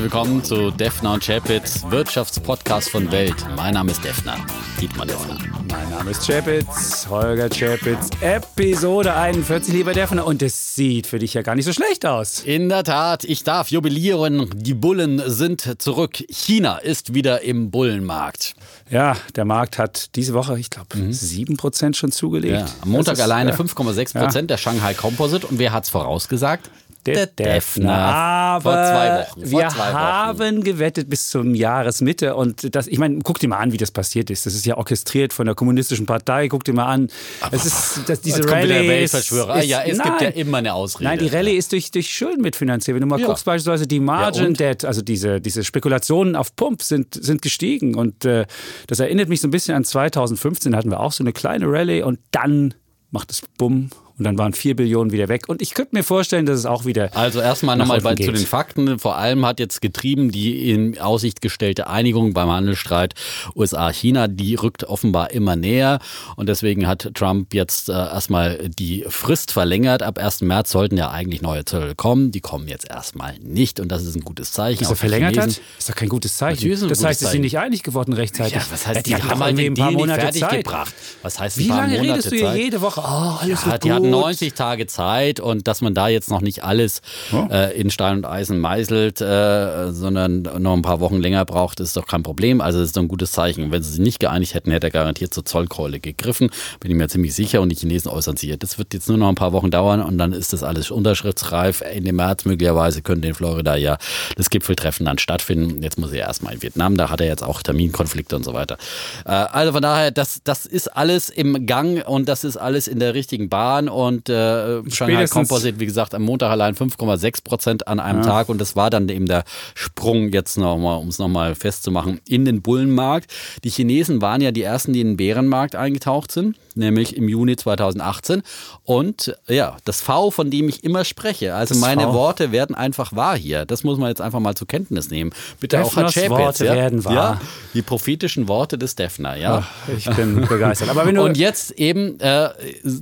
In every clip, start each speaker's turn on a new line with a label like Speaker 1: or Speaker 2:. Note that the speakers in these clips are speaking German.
Speaker 1: Herzlich willkommen zu Defner und Chapitz, Wirtschaftspodcast von Welt. Mein Name ist Defner, Dietmar Defner.
Speaker 2: Mein Name ist Chapitz, Holger Chapitz, Episode 41, lieber Defner. Und es sieht für dich ja gar nicht so schlecht aus.
Speaker 1: In der Tat, ich darf jubilieren. Die Bullen sind zurück. China ist wieder im Bullenmarkt.
Speaker 2: Ja, der Markt hat diese Woche, ich glaube, mhm. 7% schon zugelegt. Ja,
Speaker 1: am Montag ist, alleine 5,6% ja. der Shanghai Composite. Und wer hat es vorausgesagt?
Speaker 2: Der, Defner. Aber vor zwei Wochen. Vor wir zwei Wochen. haben gewettet bis zum Jahresmitte. Und das, ich meine, guck dir mal an, wie das passiert ist. Das ist ja orchestriert von der Kommunistischen Partei. Guck dir mal an. Es ist, das, diese Rallye.
Speaker 1: Ist, ist, ja, es nein, gibt ja immer eine Ausrede.
Speaker 2: Nein, die Rallye ist durch, durch Schulden mitfinanziert. Wenn du mal ja. guckst, beispielsweise die Margin ja, Debt, also diese, diese Spekulationen auf Pump sind, sind gestiegen. Und äh, das erinnert mich so ein bisschen an 2015. Da hatten wir auch so eine kleine Rallye und dann macht es Bumm und dann waren vier Billionen wieder weg. Und ich könnte mir vorstellen, dass es auch wieder.
Speaker 1: Also erstmal nochmal zu den Fakten. Vor allem hat jetzt getrieben die in Aussicht gestellte Einigung beim Handelsstreit USA-China. Die rückt offenbar immer näher. Und deswegen hat Trump jetzt äh, erstmal die Frist verlängert. Ab 1. März sollten ja eigentlich neue Zölle kommen. Die kommen jetzt erstmal nicht. Und das ist ein gutes Zeichen.
Speaker 2: Dass er verlängert hat? Ist doch kein gutes Zeichen. Das heißt, sie sind nicht einig geworden rechtzeitig. Ja,
Speaker 1: was heißt, ja, die, die haben halt ein paar Monate fertig Zeit. gebracht. Was heißt
Speaker 2: Wie lange Monate redest du hier jede Woche?
Speaker 1: Oh, alles ja, hatten 90 Tage Zeit und dass man da jetzt noch nicht alles oh. äh, in Stein und Eisen meißelt, äh, sondern noch ein paar Wochen länger braucht, ist doch kein Problem. Also das ist doch ein gutes Zeichen. Wenn sie sich nicht geeinigt hätten, hätte er garantiert zur Zollkeule gegriffen. Bin ich mir ziemlich sicher und die Chinesen äußern sich. Das wird jetzt nur noch ein paar Wochen dauern und dann ist das alles unterschriftsreif. Ende März möglicherweise könnte in Florida ja das Gipfeltreffen dann stattfinden. Jetzt muss er erstmal in Vietnam, da hat er jetzt auch Terminkonflikte und so weiter. Äh, also von daher, das, das ist alles im Gang und das ist alles in der richtigen Bahn und äh, äh, Shanghai Composite, wie gesagt, am Montag allein 5,6 Prozent an einem ja. Tag. Und das war dann eben der Sprung jetzt nochmal, um es nochmal festzumachen, in den Bullenmarkt. Die Chinesen waren ja die ersten, die in den Bärenmarkt eingetaucht sind, nämlich im Juni 2018. Und ja, das V, von dem ich immer spreche, also das meine v. Worte werden einfach wahr hier. Das muss man jetzt einfach mal zur Kenntnis nehmen. Bitte Defners auch Herr
Speaker 2: Worte ja? werden wahr. Ja,
Speaker 1: die prophetischen Worte des Defner, ja.
Speaker 2: Ach, ich bin begeistert.
Speaker 1: Aber wenn du Und jetzt eben äh,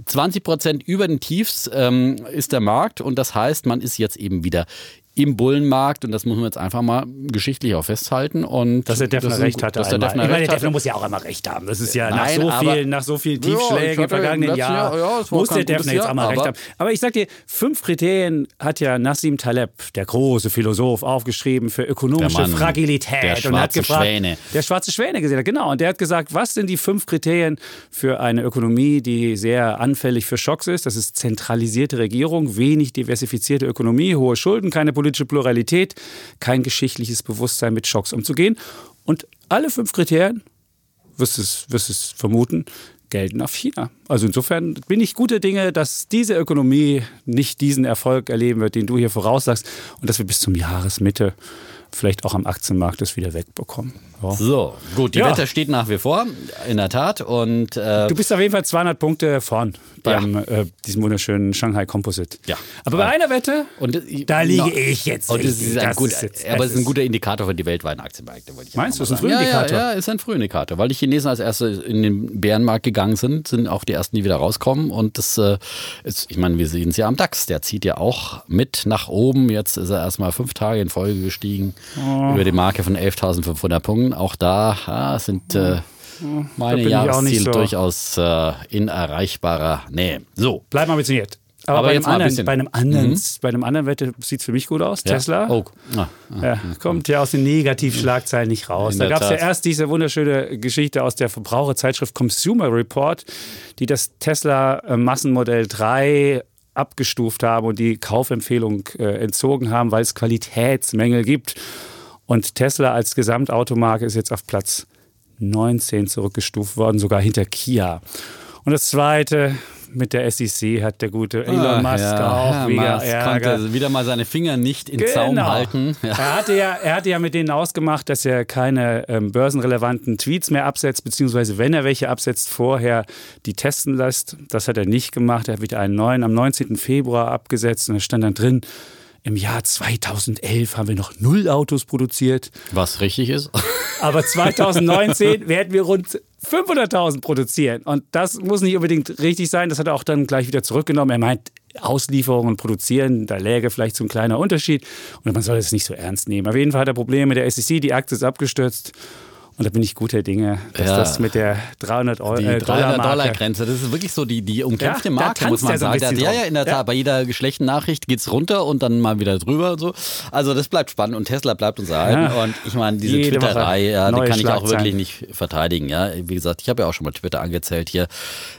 Speaker 1: 20 Prozent über den Tiefs ähm, ist der Markt und das heißt, man ist jetzt eben wieder im Bullenmarkt und das muss man jetzt einfach mal geschichtlich auch festhalten. Und
Speaker 2: dass der Defner recht hatte.
Speaker 1: Dass der Defner ich
Speaker 2: meine, der Defner muss ja auch einmal recht haben. Das ist ja Nein, nach, so viel, nach so vielen Tiefschlägen ja, im vergangenen Jahr, Jahr ja, muss der Defner jetzt einmal recht haben. Aber ich sag dir, fünf Kriterien hat ja Nassim Taleb, der große Philosoph, aufgeschrieben für ökonomische Mann, Fragilität.
Speaker 1: Der schwarze und hat gefragt, Schwäne.
Speaker 2: Der schwarze Schwäne gesehen, genau. Und der hat gesagt, was sind die fünf Kriterien für eine Ökonomie, die sehr anfällig für Schocks ist? Das ist zentralisierte Regierung, wenig diversifizierte Ökonomie, hohe Schulden, keine politische politische Pluralität, kein geschichtliches Bewusstsein mit Schocks umzugehen. Und alle fünf Kriterien, wirst du es, wirst es vermuten, gelten auf China. Also insofern bin ich guter Dinge, dass diese Ökonomie nicht diesen Erfolg erleben wird, den du hier voraussagst und dass wir bis zum Jahresmitte vielleicht auch am Aktienmarkt das wieder wegbekommen.
Speaker 1: Ja. So, gut, die ja. Wette steht nach wie vor, in der Tat. Und,
Speaker 2: äh, du bist auf jeden Fall 200 Punkte vorn beim ja. äh, diesem wunderschönen Shanghai Composite.
Speaker 1: Ja.
Speaker 2: Aber bei einer Wette, und, äh, da liege no, ich jetzt.
Speaker 1: Und das ist ein, das gut, ist jetzt, aber es ist ein guter Indikator für die weltweiten Aktienmärkte.
Speaker 2: Meinst du, das ist ein Frühindikator?
Speaker 1: Ja, ja, ist ein Frühindikator, weil die Chinesen als erste in den Bärenmarkt gegangen sind, sind auch die ersten, die wieder rauskommen. Und das äh, ist, ich meine, wir sehen es ja am DAX, der zieht ja auch mit nach oben. Jetzt ist er erstmal fünf Tage in Folge gestiegen oh. über die Marke von 11.500 Punkten. Auch da ah, sind äh, meine Jahresziele so. durchaus äh, in erreichbarer Nähe. So.
Speaker 2: Bleib ambitioniert. Aber, Aber bei, einem anderen, bei, einem anderen, mhm. bei einem anderen Wette sieht es für mich gut aus. Ja. Tesla. Oh. Ah, ah, ja, kommt ja aus den Negativschlagzeilen nicht raus. In da gab es ja erst diese wunderschöne Geschichte aus der Verbraucherzeitschrift Consumer Report, die das Tesla äh, Massenmodell 3 abgestuft haben und die Kaufempfehlung äh, entzogen haben, weil es Qualitätsmängel gibt. Und Tesla als Gesamtautomarke ist jetzt auf Platz 19 zurückgestuft worden, sogar hinter Kia. Und das Zweite, mit der SEC hat der gute Elon Musk ja, auch ja, wieder Musk Ärger.
Speaker 1: konnte wieder mal seine Finger nicht in genau. Zaum halten.
Speaker 2: Ja. Er, hatte ja, er hatte ja mit denen ausgemacht, dass er keine ähm, börsenrelevanten Tweets mehr absetzt, beziehungsweise wenn er welche absetzt, vorher die testen lässt. Das hat er nicht gemacht. Er hat wieder einen neuen am 19. Februar abgesetzt und da stand dann drin, im Jahr 2011 haben wir noch null Autos produziert.
Speaker 1: Was richtig ist.
Speaker 2: Aber 2019 werden wir rund 500.000 produzieren. Und das muss nicht unbedingt richtig sein. Das hat er auch dann gleich wieder zurückgenommen. Er meint, Auslieferung und Produzieren, da läge vielleicht so ein kleiner Unterschied und man soll es nicht so ernst nehmen. Auf jeden Fall hat er Probleme mit der SEC, die Aktie ist abgestürzt. Und da bin ich guter Dinge, dass ja. das mit der 300 Euro
Speaker 1: die
Speaker 2: äh,
Speaker 1: 300 Dollar Grenze, das ist wirklich so die, die umkämpfte ja, Marke, muss man sagen. So ja, ja, in der Tat. Ja. Bei jeder schlechten Nachricht geht es runter und dann mal wieder drüber und so. Also das bleibt spannend und Tesla bleibt uns erhalten. Ja. Und ich meine, diese Jede Twitterei, ja, die kann ich auch wirklich nicht verteidigen. Ja, wie gesagt, ich habe ja auch schon mal Twitter angezählt hier.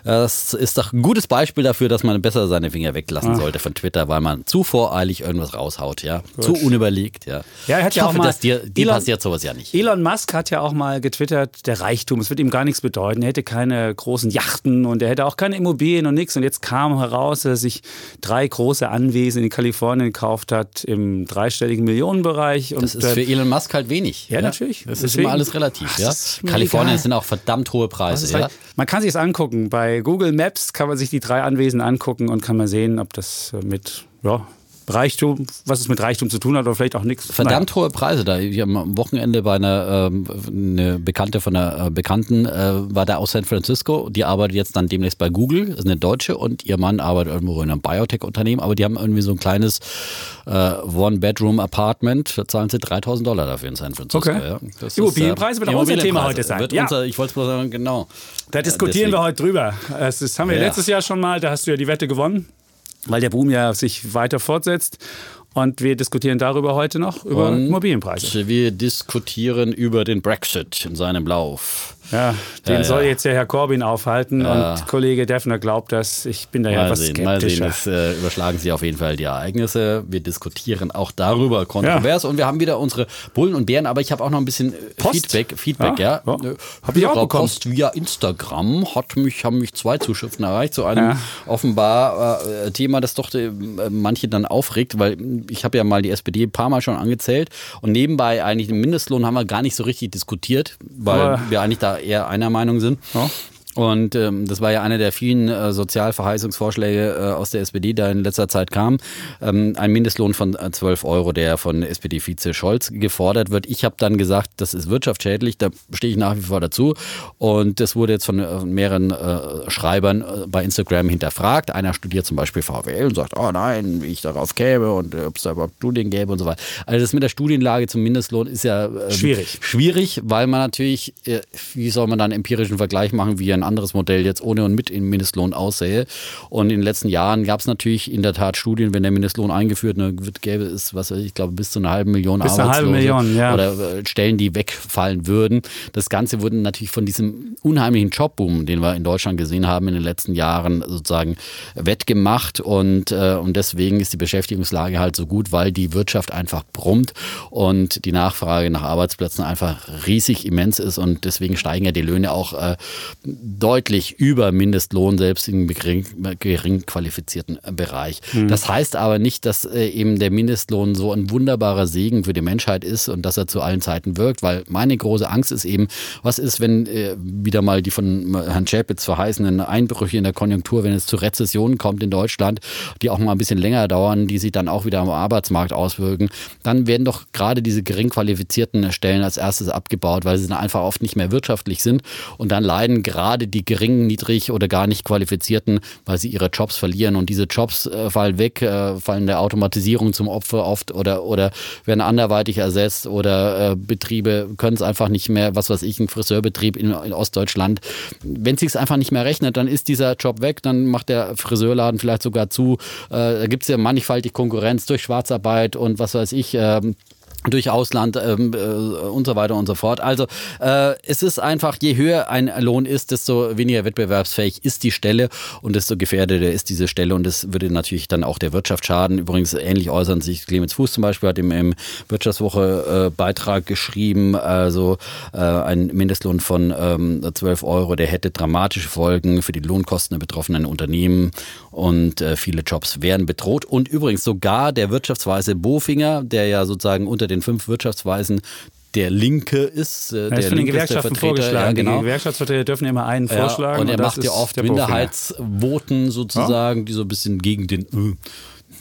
Speaker 1: Das ist doch ein gutes Beispiel dafür, dass man besser seine Finger weglassen Ach. sollte von Twitter, weil man zu voreilig irgendwas raushaut, ja, Gut. zu unüberlegt, ja.
Speaker 2: Ja, er hat ich ja hoffe, auch mal, dass
Speaker 1: dir, dir Elon, passiert sowas ja nicht.
Speaker 2: Elon Musk hat ja auch mal getwittert der Reichtum. Es wird ihm gar nichts bedeuten. Er hätte keine großen Yachten und er hätte auch keine Immobilien und nichts. Und jetzt kam heraus, dass er sich drei große Anwesen in Kalifornien gekauft hat im dreistelligen Millionenbereich.
Speaker 1: Und das ist für Elon Musk halt wenig.
Speaker 2: Ja, ja? natürlich.
Speaker 1: Das ist immer alles relativ. Ach, ja? Kalifornien egal. sind auch verdammt hohe Preise. Ja? Halt,
Speaker 2: man kann sich es angucken. Bei Google Maps kann man sich die drei Anwesen angucken und kann man sehen, ob das mit ja, Reichtum, was es mit Reichtum zu tun hat oder vielleicht auch nichts.
Speaker 1: Verdammt hohe Preise da. Ich am Wochenende bei einer ähm, eine Bekannte von einer äh, Bekannten äh, war da aus San Francisco. Die arbeitet jetzt dann demnächst bei Google, ist eine Deutsche und ihr Mann arbeitet irgendwo in einem Biotech-Unternehmen, aber die haben irgendwie so ein kleines äh, One-Bedroom-Apartment. Da zahlen sie 3000 Dollar dafür in San Francisco.
Speaker 2: Okay. Ja. Das die Immobilienpreise wird auch unser Thema heute sein.
Speaker 1: Wird ja. unser, ich wollte es mal sagen, genau.
Speaker 2: Da diskutieren wir heute drüber. Das haben wir ja. letztes Jahr schon mal, da hast du ja die Wette gewonnen weil der Boom ja sich weiter fortsetzt. Und wir diskutieren darüber heute noch, über Und Immobilienpreise.
Speaker 1: Wir diskutieren über den Brexit in seinem Lauf.
Speaker 2: Ja, den ja, soll jetzt der Herr Corbyn aufhalten ja. und Kollege Defner glaubt das. Ich bin da ja etwas sehen, skeptischer.
Speaker 1: Mal sehen, es äh, überschlagen sich auf jeden Fall die Ereignisse. Wir diskutieren auch darüber kontrovers und wir haben wieder unsere Bullen und Bären, aber ich habe auch noch ein bisschen äh, Post? Feedback. Feedback, ja. ja. Äh, habe ich auch bekommen. Post via Instagram hat mich, haben mich zwei Zuschriften erreicht zu einem offenbar äh, Thema, das doch äh, manche dann aufregt, weil ich habe ja mal die SPD ein paar Mal schon angezählt und nebenbei eigentlich den Mindestlohn haben wir gar nicht so richtig diskutiert, weil aber wir eigentlich da eher einer Meinung sind. Ja. Und ähm, das war ja einer der vielen äh, Sozialverheißungsvorschläge äh, aus der SPD, der in letzter Zeit kam. Ähm, ein Mindestlohn von 12 äh, Euro, der von SPD-Vize Scholz gefordert wird. Ich habe dann gesagt, das ist wirtschaftsschädlich, da stehe ich nach wie vor dazu. Und das wurde jetzt von äh, mehreren äh, Schreibern äh, bei Instagram hinterfragt. Einer studiert zum Beispiel VWL und sagt, oh nein, wie ich darauf käme und ob es da überhaupt Studien gäbe und so weiter. Also das mit der Studienlage zum Mindestlohn ist ja
Speaker 2: schwierig.
Speaker 1: Schwierig, weil man natürlich, wie soll man dann empirischen Vergleich machen, wie ein anderes Modell jetzt ohne und mit im Mindestlohn aussähe. Und in den letzten Jahren gab es natürlich in der Tat Studien, wenn der Mindestlohn eingeführt wird, gäbe es, was ich glaube, bis zu einer halben Million
Speaker 2: bis Arbeitslose halbe Million, ja.
Speaker 1: oder äh, Stellen, die wegfallen würden. Das Ganze wurde natürlich von diesem unheimlichen Jobboom, den wir in Deutschland gesehen haben in den letzten Jahren, sozusagen wettgemacht. Und, äh, und deswegen ist die Beschäftigungslage halt so gut, weil die Wirtschaft einfach brummt und die Nachfrage nach Arbeitsplätzen einfach riesig immens ist. Und deswegen steigen ja die Löhne auch äh, deutlich über Mindestlohn, selbst im gering, gering qualifizierten Bereich. Mhm. Das heißt aber nicht, dass äh, eben der Mindestlohn so ein wunderbarer Segen für die Menschheit ist und dass er zu allen Zeiten wirkt, weil meine große Angst ist eben, was ist, wenn äh, wieder mal die von Herrn Schäpitz verheißenen Einbrüche in der Konjunktur, wenn es zu Rezessionen kommt in Deutschland, die auch mal ein bisschen länger dauern, die sich dann auch wieder am Arbeitsmarkt auswirken, dann werden doch gerade diese gering qualifizierten Stellen als erstes abgebaut, weil sie dann einfach oft nicht mehr wirtschaftlich sind und dann leiden gerade die geringen, niedrig oder gar nicht qualifizierten, weil sie ihre Jobs verlieren. Und diese Jobs äh, fallen weg, äh, fallen der Automatisierung zum Opfer oft oder, oder werden anderweitig ersetzt oder äh, Betriebe können es einfach nicht mehr, was weiß ich, ein Friseurbetrieb in, in Ostdeutschland. Wenn es sich einfach nicht mehr rechnet, dann ist dieser Job weg, dann macht der Friseurladen vielleicht sogar zu. Äh, da gibt es ja mannigfaltig Konkurrenz durch Schwarzarbeit und was weiß ich. Durch Ausland ähm, äh, und so weiter und so fort. Also äh, es ist einfach, je höher ein Lohn ist, desto weniger wettbewerbsfähig ist die Stelle und desto gefährdeter ist diese Stelle und das würde natürlich dann auch der Wirtschaft schaden. Übrigens ähnlich äußern sich Clemens Fuß zum Beispiel, hat im, im Wirtschaftswoche äh, Beitrag geschrieben, also äh, ein Mindestlohn von ähm, 12 Euro, der hätte dramatische Folgen für die Lohnkosten der betroffenen Unternehmen und äh, viele Jobs wären bedroht. Und übrigens sogar der Wirtschaftsweise Bofinger, der ja sozusagen unter den fünf Wirtschaftsweisen der Linke ist. Äh,
Speaker 2: der
Speaker 1: ist
Speaker 2: von den Gewerkschaften vorgeschlagen. Ja, genau. Die Gewerkschaftsvertreter dürfen immer einen vorschlagen.
Speaker 1: Ja, und er und macht ja oft Minderheitsvoten sozusagen, ja? die so ein bisschen gegen den äh,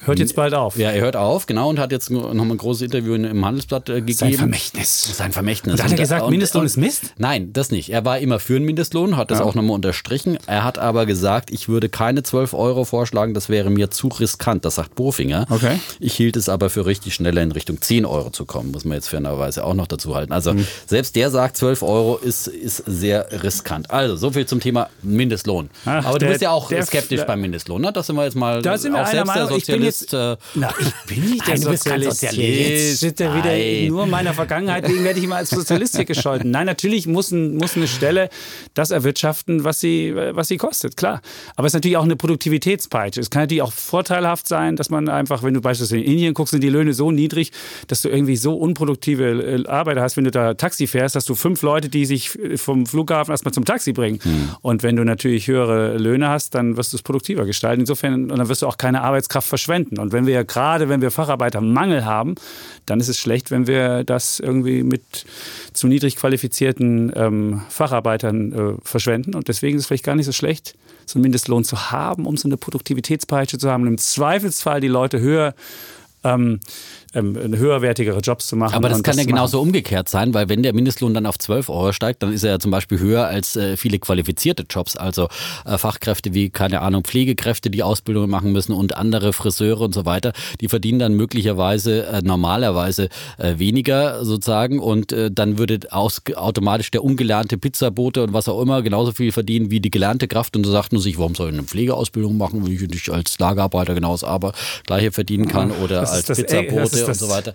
Speaker 2: Hört jetzt bald auf.
Speaker 1: Ja, er hört auf, genau, und hat jetzt nochmal ein großes Interview im Handelsblatt äh, gegeben. Sein
Speaker 2: Vermächtnis.
Speaker 1: Sein Vermächtnis.
Speaker 2: Und hat er gesagt, und, Mindestlohn und, ist Mist?
Speaker 1: Nein, das nicht. Er war immer für einen Mindestlohn, hat das ja. auch nochmal unterstrichen. Er hat aber gesagt, ich würde keine 12 Euro vorschlagen, das wäre mir zu riskant. Das sagt Bofinger.
Speaker 2: Okay.
Speaker 1: Ich hielt es aber für richtig, schneller in Richtung 10 Euro zu kommen, muss man jetzt fairerweise auch noch dazu halten. Also mhm. selbst der sagt, 12 Euro ist, ist sehr riskant. Also, so viel zum Thema Mindestlohn. Ach, aber der, du bist ja auch skeptisch beim Mindestlohn, ne? Das sind wir jetzt mal
Speaker 2: da sind wir auch selbst Meinung, der Sozialist. Ich bin jetzt, äh, na, ich bin nicht der Sozialist. Sozialist. Jetzt steht er wieder nur meiner Vergangenheit wegen werde ich immer als Sozialist hier gescholten. Nein, natürlich muss, ein, muss eine Stelle das erwirtschaften, was sie, was sie kostet, klar. Aber es ist natürlich auch eine Produktivitätspeitsche. Es kann natürlich auch vorteilhaft sein, dass man einfach, wenn du beispielsweise in Indien guckst, sind die Löhne so niedrig, dass du irgendwie so unproduktive äh, Arbeiter hast, wenn du da Taxi fährst, dass du fünf Leute, die sich vom Flughafen erstmal zum Taxi bringen. Hm. Und wenn du natürlich höhere Löhne hast, dann wirst du es produktiver gestalten. Insofern, und dann wirst du auch keine Arbeitskraft verschwenden. Und wenn wir gerade, wenn wir Facharbeitermangel haben, dann ist es schlecht, wenn wir das irgendwie mit zu niedrig qualifizierten ähm, Facharbeitern äh, verschwenden. Und deswegen ist es vielleicht gar nicht so schlecht, so einen Mindestlohn zu haben, um so eine Produktivitätspeitsche zu haben und im Zweifelsfall die Leute höher ähm, ähm, höherwertigere Jobs zu machen.
Speaker 1: Aber das kann das ja genauso umgekehrt sein, weil wenn der Mindestlohn dann auf 12 Euro steigt, dann ist er ja zum Beispiel höher als äh, viele qualifizierte Jobs, also äh, Fachkräfte wie, keine Ahnung, Pflegekräfte, die Ausbildungen machen müssen und andere Friseure und so weiter, die verdienen dann möglicherweise äh, normalerweise äh, weniger sozusagen. Und äh, dann würde aus, automatisch der ungelernte Pizzabote und was auch immer genauso viel verdienen wie die gelernte Kraft. Und so sagt man sich, warum soll ich eine Pflegeausbildung machen, wenn ich nicht als Lagerarbeiter genauso aber gleiche verdienen kann oder als Pizzabote und so weiter.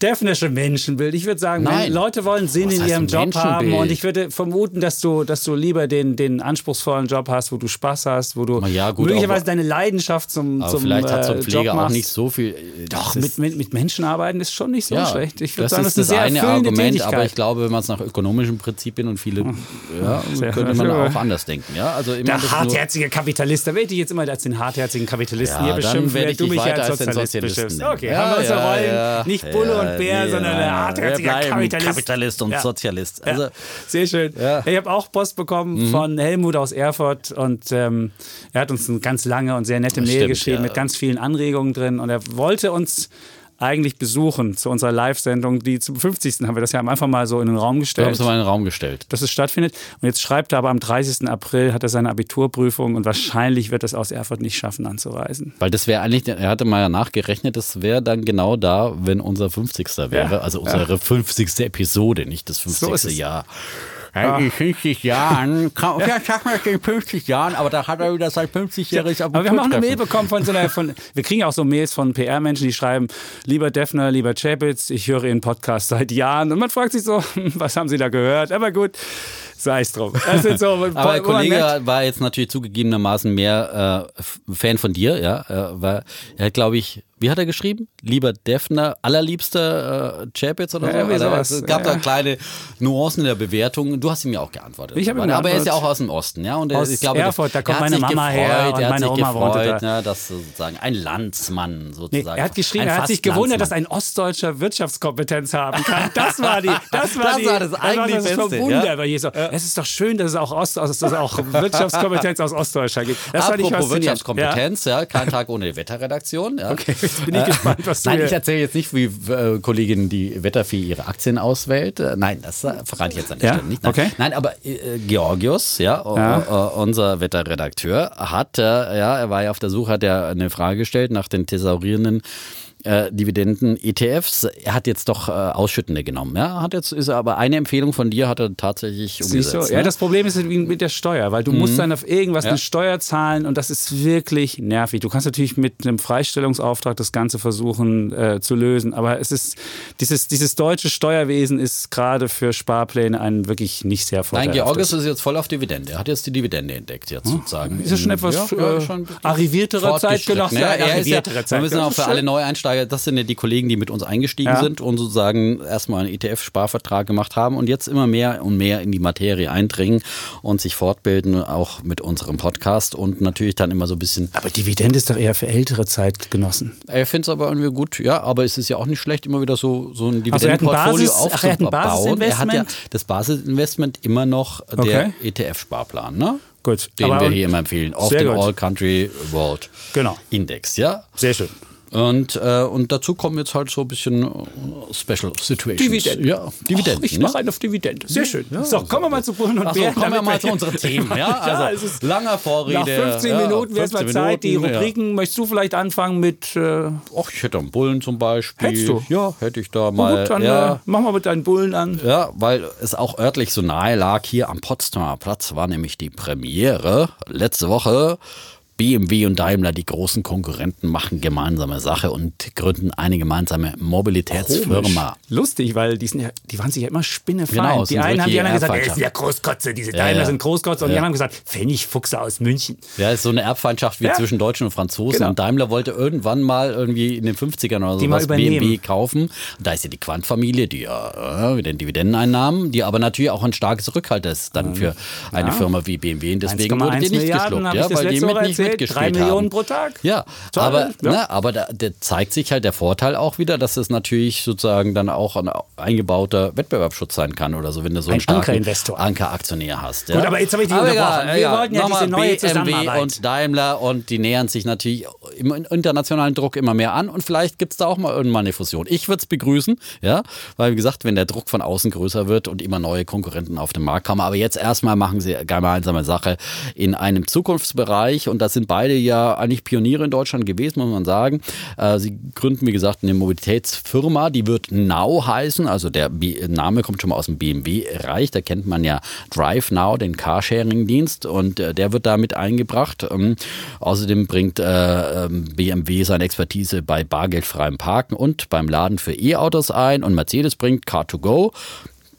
Speaker 2: Defnische Menschenbild. Ich würde sagen, Nein. Leute wollen Sinn in ihrem Job haben und ich würde vermuten, dass du, dass du lieber den, den anspruchsvollen Job hast, wo du Spaß hast, wo du
Speaker 1: ja, gut,
Speaker 2: möglicherweise deine Leidenschaft zum,
Speaker 1: aber
Speaker 2: zum
Speaker 1: vielleicht hat so ein
Speaker 2: äh,
Speaker 1: Pfleger
Speaker 2: auch
Speaker 1: nicht so viel.
Speaker 2: Äh, Doch, mit, mit, mit Menschen arbeiten ist schon nicht so ja, schlecht.
Speaker 1: Ich würde sagen, das ist das, eine Argument, aber ich glaube, wenn man es nach ökonomischen Prinzipien und viele, ja, ja könnte man auch anders denken. Ja, also
Speaker 2: Der hartherzige Kapitalist, da werde ich jetzt immer als den hartherzigen Kapitalisten hier beschimpfen,
Speaker 1: werde du mich als
Speaker 2: Sozialist beschimpfst. Okay, haben wir unsere Rollen. Nicht Bulle und Bär, sondern eine hartherziger Kapitalist.
Speaker 1: Kapitalist und Sozialist.
Speaker 2: Also, Sehr schön. Ich habe auch Post bekommen mhm. von Helmut aus Erfurt und ähm, er hat uns eine ganz lange und sehr nette Mail stimmt, geschrieben mit ganz vielen Anregungen drin und er wollte uns eigentlich besuchen zu unserer Live-Sendung. Die zum 50. haben wir das ja einfach mal so in den Raum gestellt. Wir
Speaker 1: haben es mal in den Raum gestellt.
Speaker 2: Dass es stattfindet. Und jetzt schreibt er aber am 30. April hat er seine Abiturprüfung und wahrscheinlich wird es aus Erfurt nicht schaffen, anzureisen.
Speaker 1: Weil das wäre eigentlich, er hatte mal nachgerechnet, das wäre dann genau da, wenn unser 50. wäre. Ja, also unsere ja. 50. Episode, nicht das 50. So Jahr. Ja. In 50 Jahren, schaffen wir es in 50 Jahren, aber da hat er wieder sein 50-jähriges
Speaker 2: Aber wir haben auch eine Mail bekommen von so einer, von, wir kriegen auch so Mails von PR-Menschen, die schreiben, lieber Defner, lieber Chapitz, ich höre Ihren Podcast seit Jahren. Und man fragt sich so, was haben Sie da gehört? Aber gut, sei es drum.
Speaker 1: So, aber der Kollege war jetzt natürlich zugegebenermaßen mehr äh, Fan von dir, ja, äh, weil er hat, glaube ich, wie hat er geschrieben? Lieber Defner, allerliebster äh, Chapitz oder so? Ja, also, es gab ja. da kleine Nuancen in der Bewertung. Du hast ihm ja auch geantwortet.
Speaker 2: Ich
Speaker 1: ihm
Speaker 2: aber,
Speaker 1: er ist ja auch aus dem Osten, ja. Und
Speaker 2: aus
Speaker 1: ich
Speaker 2: glaube, Erfurt, da kommt meine Mama gefreut, her und meine Oma
Speaker 1: gefreut, da. ne, dass sozusagen ein Landsmann sozusagen.
Speaker 2: Nee, er hat geschrieben, er hat sich gewundert, dass ein Ostdeutscher Wirtschaftskompetenz haben kann. Das war die, das war das
Speaker 1: die, war das eigentlich das
Speaker 2: Beste. Ja? Weil so, es ist doch schön, dass es auch, Ost, dass es auch Wirtschaftskompetenz aus Ostdeutscher gibt.
Speaker 1: Das Apropos Wirtschaftskompetenz, ja, kein Tag ohne Wetterredaktion. Ja.
Speaker 2: Okay, jetzt bin ich gespannt was
Speaker 1: du Nein, ich erzähle jetzt nicht, wie äh, Kollegin die Wetterfee ihre Aktien auswählt. Äh, nein, das äh, verrate ich jetzt an der
Speaker 2: ja?
Speaker 1: Stelle nicht.
Speaker 2: Nein, okay.
Speaker 1: nein aber äh, Georgios, ja, ja. unser Wetterredakteur, hat, ja, er war ja auf der Suche, hat er eine Frage gestellt nach den thesaurierenden äh, Dividenden-ETFs. Er hat jetzt doch äh, ausschüttende genommen. Ja? Hat jetzt, ist aber eine Empfehlung von dir hat er tatsächlich umgesetzt.
Speaker 2: So? Ne? Ja, das Problem ist mit der Steuer, weil du mhm. musst dann auf irgendwas ja. eine Steuer zahlen und das ist wirklich nervig. Du kannst natürlich mit einem Freistellungsauftrag das Ganze versuchen äh, zu lösen, aber es ist dieses, dieses deutsche Steuerwesen ist gerade für Sparpläne ein wirklich nicht sehr vorteilhaftes.
Speaker 1: Nein, Georges ist jetzt voll auf Dividende. Er hat jetzt die Dividende entdeckt jetzt hm? sozusagen.
Speaker 2: Ist ja schon etwas ja, äh, schon arriviertere Zeitgenossen?
Speaker 1: Ja, er ist ja, wir müssen auch für alle Neueinsteiger das sind ja die Kollegen, die mit uns eingestiegen ja. sind und sozusagen erstmal einen ETF-Sparvertrag gemacht haben und jetzt immer mehr und mehr in die Materie eindringen und sich fortbilden, auch mit unserem Podcast und natürlich dann immer so ein bisschen.
Speaker 2: Aber Dividende ist doch eher für ältere Zeitgenossen.
Speaker 1: Er findet es aber irgendwie gut, ja, aber es ist ja auch nicht schlecht, immer wieder so, so ein Dividendenportfolio also aufzubauen. Er, hat ja das Basisinvestment immer noch der okay. ETF-Sparplan, ne?
Speaker 2: Gut.
Speaker 1: Den wir hier immer empfehlen. Auf dem All Country World
Speaker 2: genau.
Speaker 1: Index, ja?
Speaker 2: Sehr schön.
Speaker 1: Und, äh, und dazu kommen jetzt halt so ein bisschen äh, Special Situations.
Speaker 2: Dividenden.
Speaker 1: Ja, Dividenden.
Speaker 2: ich mache einen auf Dividende. Sehr schön. Ja, so, kommen wir mal zu Bullen und Bären.
Speaker 1: So, kommen wir mal zu unseren Themen. Ja, also ja, langer Vorrede.
Speaker 2: Nach 15 ja, Minuten wäre es mal Zeit. Die Rubriken, möchtest du vielleicht anfangen mit... Äh,
Speaker 1: Ach, ich hätte einen Bullen zum Beispiel.
Speaker 2: Hättest du?
Speaker 1: Ja, hätte ich da mal.
Speaker 2: Gut, dann
Speaker 1: ja.
Speaker 2: äh, mach mal mit deinen Bullen an.
Speaker 1: Ja, weil es auch örtlich so nahe lag. Hier am Potsdamer Platz war nämlich die Premiere letzte Woche BMW und Daimler, die großen Konkurrenten, machen gemeinsame Sache und gründen eine gemeinsame Mobilitätsfirma.
Speaker 2: Komisch. Lustig, weil die, sind ja, die waren sich ja immer spinnefein. Genau, die einen haben die anderen gesagt, er ist ja Großkotze, diese ja, Daimler ja. sind Großkotze. Und die anderen haben gesagt, Pfennigfuchse aus München.
Speaker 1: Ja, ist so eine Erbfeindschaft wie zwischen Deutschen und Franzosen. Genau. Und Daimler wollte irgendwann mal irgendwie in den 50ern oder so was BMW kaufen. Und da ist ja die Quant-Familie, die ja äh, den Dividendeneinnahmen, die aber natürlich auch ein starkes Rückhalt ist dann für eine Firma wie BMW. Und deswegen wurde die nicht Milliarden, geschluckt, ja, weil die mit nicht mitgespielt Drei
Speaker 2: Millionen pro Tag.
Speaker 1: Ja, Toll, aber, ja. Ne, aber da, da, zeigt sich halt der Vorteil auch wieder, dass es natürlich sozusagen dann auch ein eingebauter Wettbewerbsschutz sein kann oder so, wenn du so einen ein starken Ankeraktionär hast.
Speaker 2: Ja? Gut, aber jetzt habe ich die aber unterbrochen. Wir ja, wollten ja diese neue BMW
Speaker 1: und Daimler und die nähern sich natürlich im internationalen Druck immer mehr an und vielleicht gibt es da auch mal irgendwann eine Fusion. Ich würde es begrüßen, ja, weil wie gesagt, wenn der Druck von außen größer wird und immer neue Konkurrenten auf den Markt kommen, aber jetzt erstmal machen sie gemeinsame Sache in einem Zukunftsbereich und das sind beide ja eigentlich Pioniere in Deutschland gewesen, muss man sagen. Äh, sie gründen, wie gesagt, eine Mobilitätsfirma, die wird Now heißen. Also der Name kommt schon mal aus dem BMW-Reich. Da kennt man ja Drive Now, den Carsharing-Dienst. Und äh, der wird damit eingebracht. Ähm, außerdem bringt äh, ähm, BMW seine Expertise bei bargeldfreiem Parken und beim Laden für E-Autos ein. Und Mercedes bringt Car2Go.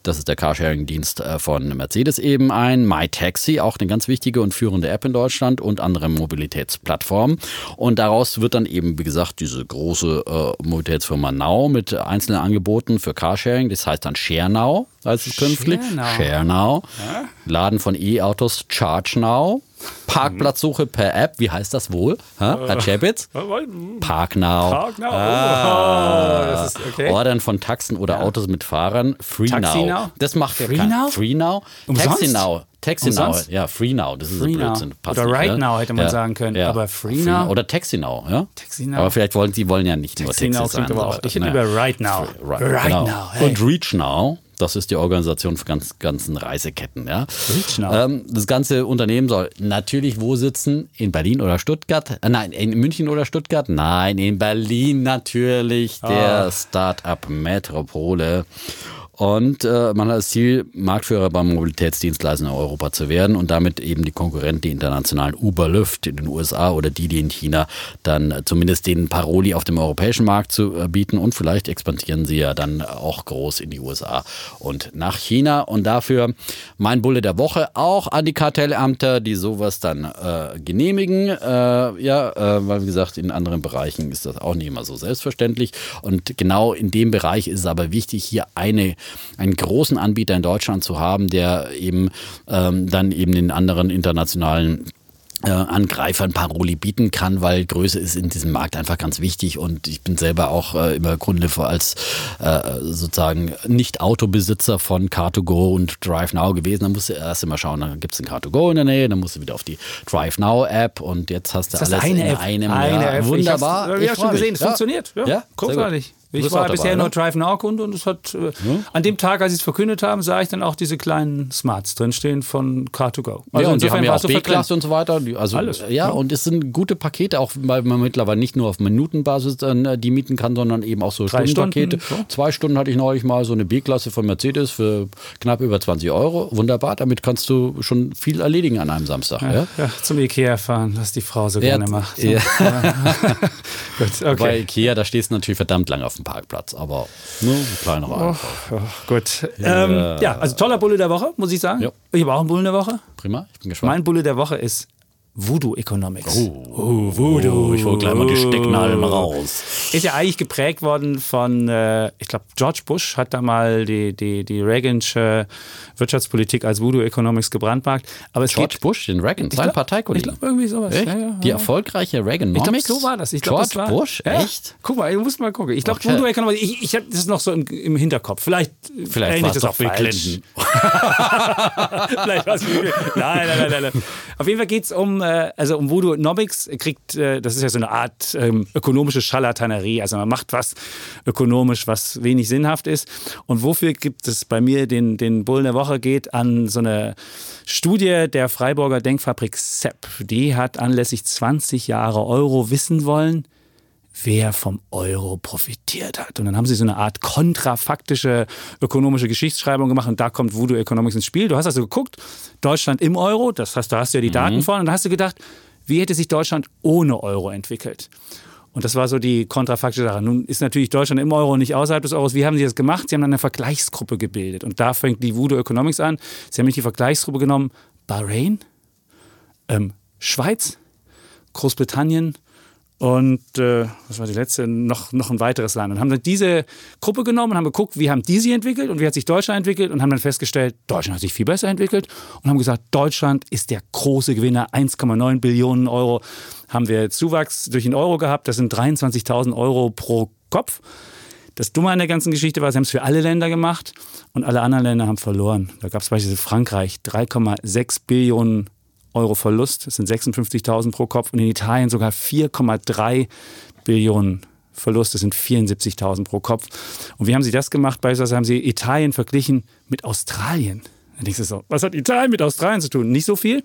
Speaker 1: Das ist der Carsharing-Dienst äh, von Mercedes eben ein. MyTaxi, auch eine ganz wichtige und führende App in Deutschland und andere Mobilitätsplattformen. Und daraus wird dann eben, wie gesagt, diese große äh, Mobilitätsfirma Now mit einzelnen Angeboten für Carsharing. Das heißt dann ShareNow heißt es künftig. ShareNow. Ja? Laden von E-Autos ChargeNow. Parkplatzsuche per App, wie heißt das wohl? Ha? Herr Chapitz? Parknow. Parknow. Ah. Oh, okay. Ordern von Taxen oder ja. Autos mit Fahrern. FreeNow. Das macht
Speaker 2: Free ja kein
Speaker 1: FreeNow. TaxiNow. TaxiNow. Ja, FreeNow. Das ist
Speaker 2: Free ein Blödsinn. Passt oder Right Now hätte man ja. sagen können. Ja. Aber FreeNow.
Speaker 1: Oder TaxiNow. Ja?
Speaker 2: TaxiNow.
Speaker 1: Aber vielleicht wollen sie wollen ja nicht nur Taxi sein.
Speaker 2: Aber auch. Ich hätte über Right Now.
Speaker 1: Right, right genau. Now. Hey. Und ReachNow. Das ist die Organisation für ganz, ganzen Reiseketten. Ja. Ähm, das ganze Unternehmen soll natürlich wo sitzen? In Berlin oder Stuttgart? Äh, nein, in München oder Stuttgart? Nein, in Berlin natürlich, der ah. Start-up Metropole. Und äh, man hat das Ziel, Marktführer beim Mobilitätsdienstleistern in Europa zu werden und damit eben die Konkurrenten, die internationalen Uber, Lyft in den USA oder die, die in China dann zumindest den Paroli auf dem europäischen Markt zu äh, bieten. Und vielleicht expandieren sie ja dann auch groß in die USA und nach China. Und dafür mein Bulle der Woche auch an die Kartellamter, die sowas dann äh, genehmigen. Äh, ja, äh, weil wie gesagt, in anderen Bereichen ist das auch nicht immer so selbstverständlich. Und genau in dem Bereich ist es aber wichtig, hier eine einen großen Anbieter in Deutschland zu haben, der eben ähm, dann eben den anderen internationalen äh, Angreifern Paroli bieten kann, weil Größe ist in diesem Markt einfach ganz wichtig und ich bin selber auch äh, immer Kunde als äh, sozusagen Nicht-Autobesitzer von Car2Go und DriveNow gewesen. Da musst du erst immer schauen, dann gibt es ein Car2Go in der Nähe, dann musst du wieder auf die DriveNow-App und jetzt hast du alles
Speaker 2: eine
Speaker 1: in
Speaker 2: App?
Speaker 1: einem.
Speaker 2: Eine
Speaker 1: ja,
Speaker 2: App.
Speaker 1: Wunderbar.
Speaker 2: Ich habe schon gesehen, es ja. funktioniert. Ja, ja großartig. Ich war bisher dabei, nur Drive Now Kunde und es hat äh, ja. an dem Tag, als sie es verkündet haben, sah ich dann auch diese kleinen Smarts drinstehen von Car2Go.
Speaker 1: Also ja, und die haben ja auch B-Klasse und so weiter. Also, Alles. Ja, ja, und es sind gute Pakete, auch weil man mittlerweile nicht nur auf Minutenbasis dann äh, die mieten kann, sondern eben auch so Drei Stundenpakete. Stunden, so. Zwei Stunden hatte ich neulich mal so eine B-Klasse von Mercedes für knapp über 20 Euro. Wunderbar, damit kannst du schon viel erledigen an einem Samstag. Ja,
Speaker 2: ja. zum Ikea fahren, was die Frau so gerne macht. Ja.
Speaker 1: Gut, okay. Bei Ikea, da stehst du natürlich verdammt lang auf dem Parkplatz, aber ne, ein kleinerer
Speaker 2: oh, oh, Gut. Ja. Ähm, ja, also toller Bulle der Woche, muss ich sagen. Ja. Ich habe auch einen Bullen der Woche.
Speaker 1: Prima, ich bin gespannt.
Speaker 2: Mein Bulle der Woche ist Voodoo Economics.
Speaker 1: Oh, oh Voodoo. Ich hole gleich mal die Stecknadeln raus.
Speaker 2: Ist ja eigentlich geprägt worden von, äh, ich glaube, George Bush hat da mal die, die, die Reagansche Wirtschaftspolitik als Voodoo Economics gebrandmarkt. Aber es
Speaker 1: George
Speaker 2: geht,
Speaker 1: Bush, den Reagan, sein Parteikollege.
Speaker 2: Ich glaube, irgendwie sowas.
Speaker 1: Ja, ja, die erfolgreiche Reaganomics?
Speaker 2: Ich glaube, so war das. Ich
Speaker 1: glaub, George das war,
Speaker 2: Bush?
Speaker 1: Echt?
Speaker 2: Guck mal, du musst mal gucken. Ich glaube, okay. Voodoo Economics, ich, ich habe das noch so im, im Hinterkopf. Vielleicht,
Speaker 1: Vielleicht war es auch Bill Clinton.
Speaker 2: Vielleicht war es Nein, nein, nein, nein. Auf jeden Fall geht es um also um Voodoo Nomics kriegt, äh, das ist ja so eine Art ähm, ökonomische Scharlatanerie. Also man macht was ökonomisch, was wenig sinnhaft ist. Und wofür gibt es bei mir den, den Bullen der Woche geht an so eine Studie der Freiburger Denkfabrik Sepp. Die hat anlässlich 20 Jahre Euro wissen wollen, wer vom Euro profitiert hat. Und dann haben sie so eine Art kontrafaktische ökonomische Geschichtsschreibung gemacht und da kommt Voodoo Economics ins Spiel. Du hast also geguckt, Deutschland im Euro, das heißt, da hast du ja die Daten mhm. von und da hast du gedacht, wie hätte sich Deutschland ohne Euro entwickelt? Und das war so die kontrafaktische Sache. Nun ist natürlich Deutschland im Euro und nicht außerhalb des Euros. Wie haben sie das gemacht? Sie haben dann eine Vergleichsgruppe gebildet. Und da fängt die Voodoo Economics an. Sie haben nicht die Vergleichsgruppe genommen Bahrain, ähm, Schweiz, Großbritannien und äh, was war die letzte? Noch, noch ein weiteres Land. Und haben dann diese Gruppe genommen und haben geguckt, wie haben die sich entwickelt und wie hat sich Deutschland entwickelt und haben dann festgestellt, Deutschland hat sich viel besser entwickelt und haben gesagt, Deutschland ist der große Gewinner. 1,9 Billionen Euro haben wir Zuwachs durch den Euro gehabt. Das sind 23.000 Euro pro Kopf. Das Dumme an der ganzen Geschichte war, sie haben es für alle Länder gemacht und alle anderen Länder haben verloren. Da gab es beispielsweise Frankreich 3,6 Billionen Euro. Verlust. Das sind 56.000 pro Kopf. Und in Italien sogar 4,3 Billionen Verlust. Das sind 74.000 pro Kopf. Und wie haben sie das gemacht? Beispielsweise haben sie Italien verglichen mit Australien. Dann denkst du so, was hat Italien mit Australien zu tun? Nicht so viel.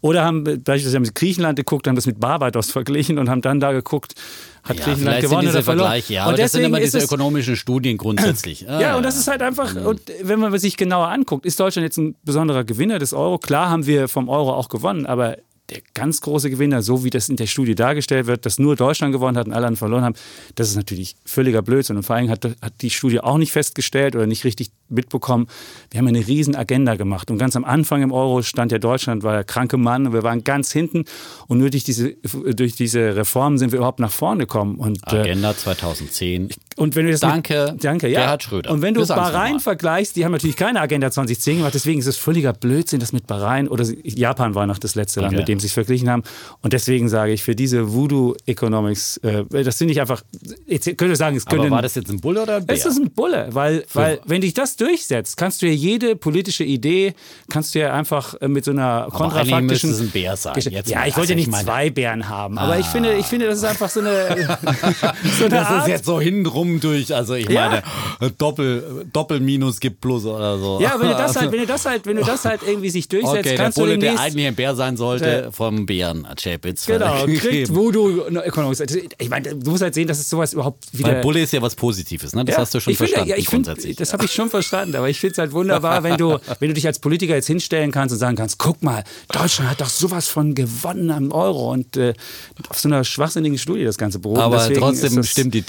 Speaker 2: Oder haben beispielsweise haben sie Griechenland geguckt, haben das mit Barbados verglichen und haben dann da geguckt, hat ja, Griechenland gewonnen oder verloren.
Speaker 1: Ja, und das sind immer diese ökonomischen Studien grundsätzlich.
Speaker 2: Ah, ja, und das ist halt einfach, und wenn man sich genauer anguckt, ist Deutschland jetzt ein besonderer Gewinner des Euro? Klar haben wir vom Euro auch gewonnen, aber der ganz große Gewinner, so wie das in der Studie dargestellt wird, dass nur Deutschland gewonnen hat und alle anderen verloren haben, das ist natürlich völliger Blödsinn. Und vor allem hat, hat die Studie auch nicht festgestellt oder nicht richtig mitbekommen, wir haben eine riesen Agenda gemacht. Und ganz am Anfang im Euro stand ja Deutschland, war der kranke Mann und wir waren ganz hinten. Und nur durch diese, durch diese Reformen sind wir überhaupt nach vorne gekommen. Und,
Speaker 1: äh, Agenda 2010.
Speaker 2: Und wenn du das
Speaker 1: danke,
Speaker 2: mit, danke, ja.
Speaker 1: Gerhard Schröder.
Speaker 2: Und wenn du Bahrain vergleichst, die haben natürlich keine Agenda 2010 gemacht, deswegen ist es völliger Blödsinn, das mit Bahrain oder Japan war noch das letzte Land, okay. mit dem sie es verglichen haben. Und deswegen sage ich, für diese Voodoo Economics, äh, das finde ich einfach, jetzt könnte sagen, es könnte.
Speaker 1: Aber war das jetzt ein Bulle oder ein Bär?
Speaker 2: Es ist ein Bulle, weil, weil wenn dich das durchsetzt, kannst du ja jede politische Idee, kannst du ja einfach äh, mit so einer kontrafaktischen.
Speaker 1: Aber ein Bär sein.
Speaker 2: Jetzt ja, ich wollte ja nicht meine... zwei Bären haben, aber ah. ich finde, ich finde, das ist einfach so eine.
Speaker 1: so eine das Art. ist jetzt so hintenrum durch, also ich ja. meine, Doppel, Doppelminus gibt Plus oder so.
Speaker 2: Ja, wenn du das halt, wenn du das halt, wenn du das halt irgendwie sich durchsetzt, okay, kannst
Speaker 1: der
Speaker 2: Bulle,
Speaker 1: du der eigentlich ein Bär sein sollte, vom Bären Chapitz.
Speaker 2: Genau, kriegt Voodoo Economics. Ich meine, du musst halt sehen, dass es sowas überhaupt wieder.
Speaker 1: Weil Bulle ist ja was Positives, ne? Das ja, hast du schon verstanden.
Speaker 2: ja, ich finde, das habe ich schon verstanden, aber ich finde es halt wunderbar, wenn du, wenn du dich als Politiker jetzt hinstellen kannst und sagen kannst, guck mal, Deutschland hat doch sowas von gewonnen am Euro und äh, auf so einer schwachsinnigen Studie das Ganze berufen.
Speaker 1: Aber trotzdem stimmt die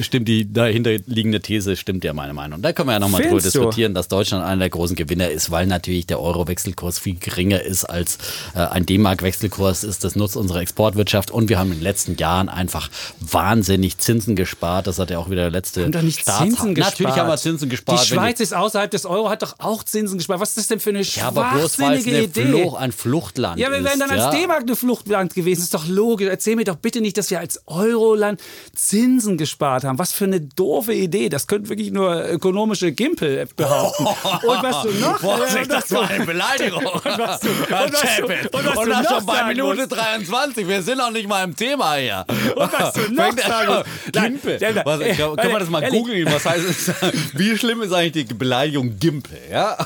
Speaker 1: stimmt die dahinterliegende These, stimmt ja meine Meinung. Da können wir ja nochmal drüber diskutieren, dass Deutschland einer der großen Gewinner ist, weil natürlich der Euro-Wechselkurs viel geringer ist als äh, ein D-Mark-Wechselkurs ist. Das nutzt unsere Exportwirtschaft und wir haben in den letzten Jahren einfach wahnsinnig Zinsen gespart. Das hat ja auch wieder der letzte
Speaker 2: haben doch nicht Zinsen gespart.
Speaker 1: Natürlich haben wir Zinsen gespart.
Speaker 2: Die Schweiz ist außerhalb des Euro, hat doch auch Zinsen gespart. Was ist das denn für eine ja, aber bloß weil es
Speaker 1: eine
Speaker 2: Fluch,
Speaker 1: ein Fluchtland
Speaker 2: Ja, wir wären dann
Speaker 1: ja.
Speaker 2: als D-Mark eine Fluchtland gewesen. Das ist doch logisch. Erzähl mir doch bitte nicht, dass wir als Euroland Zinsen gespart haben. Was für eine doofe Idee. Das könnten wirklich nur ökonomische Gimpel behaupten. Und was du noch...
Speaker 1: Vorsicht, das war eine Beleidigung. und was du, und was du, und was und das schon bei Minute musst. 23. Wir sind noch nicht mal im Thema hier.
Speaker 2: Und was du noch sagen
Speaker 1: Gimpel. Was, können wir das mal googeln? Was heißt es? Wie schlimm ist eigentlich die Beleidigung Gimpel? Ja?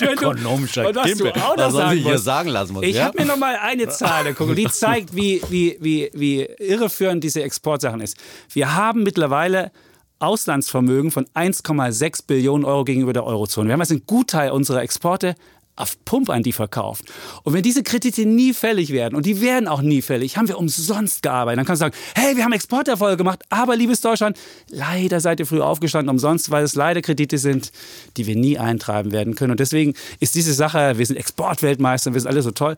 Speaker 1: Ökonomischer und Gimpel. Du auch noch was sagen ich hier sagen lassen muss.
Speaker 2: Ich
Speaker 1: ja?
Speaker 2: habe mir noch mal eine Zahl geguckt, die zeigt, wie, wie, wie, wie irreführend diese Exportsachen ist. Wir haben mittlerweile Auslandsvermögen von 1,6 Billionen Euro gegenüber der Eurozone. Wir haben also einen Gutteil unserer Exporte auf Pump an die verkauft. Und wenn diese Kredite nie fällig werden, und die werden auch nie fällig, haben wir umsonst gearbeitet. Dann kannst du sagen, hey, wir haben Exporterfolge gemacht, aber liebes Deutschland, leider seid ihr früh aufgestanden umsonst, weil es leider Kredite sind, die wir nie eintreiben werden können. Und deswegen ist diese Sache, wir sind Exportweltmeister, wir sind alle so toll,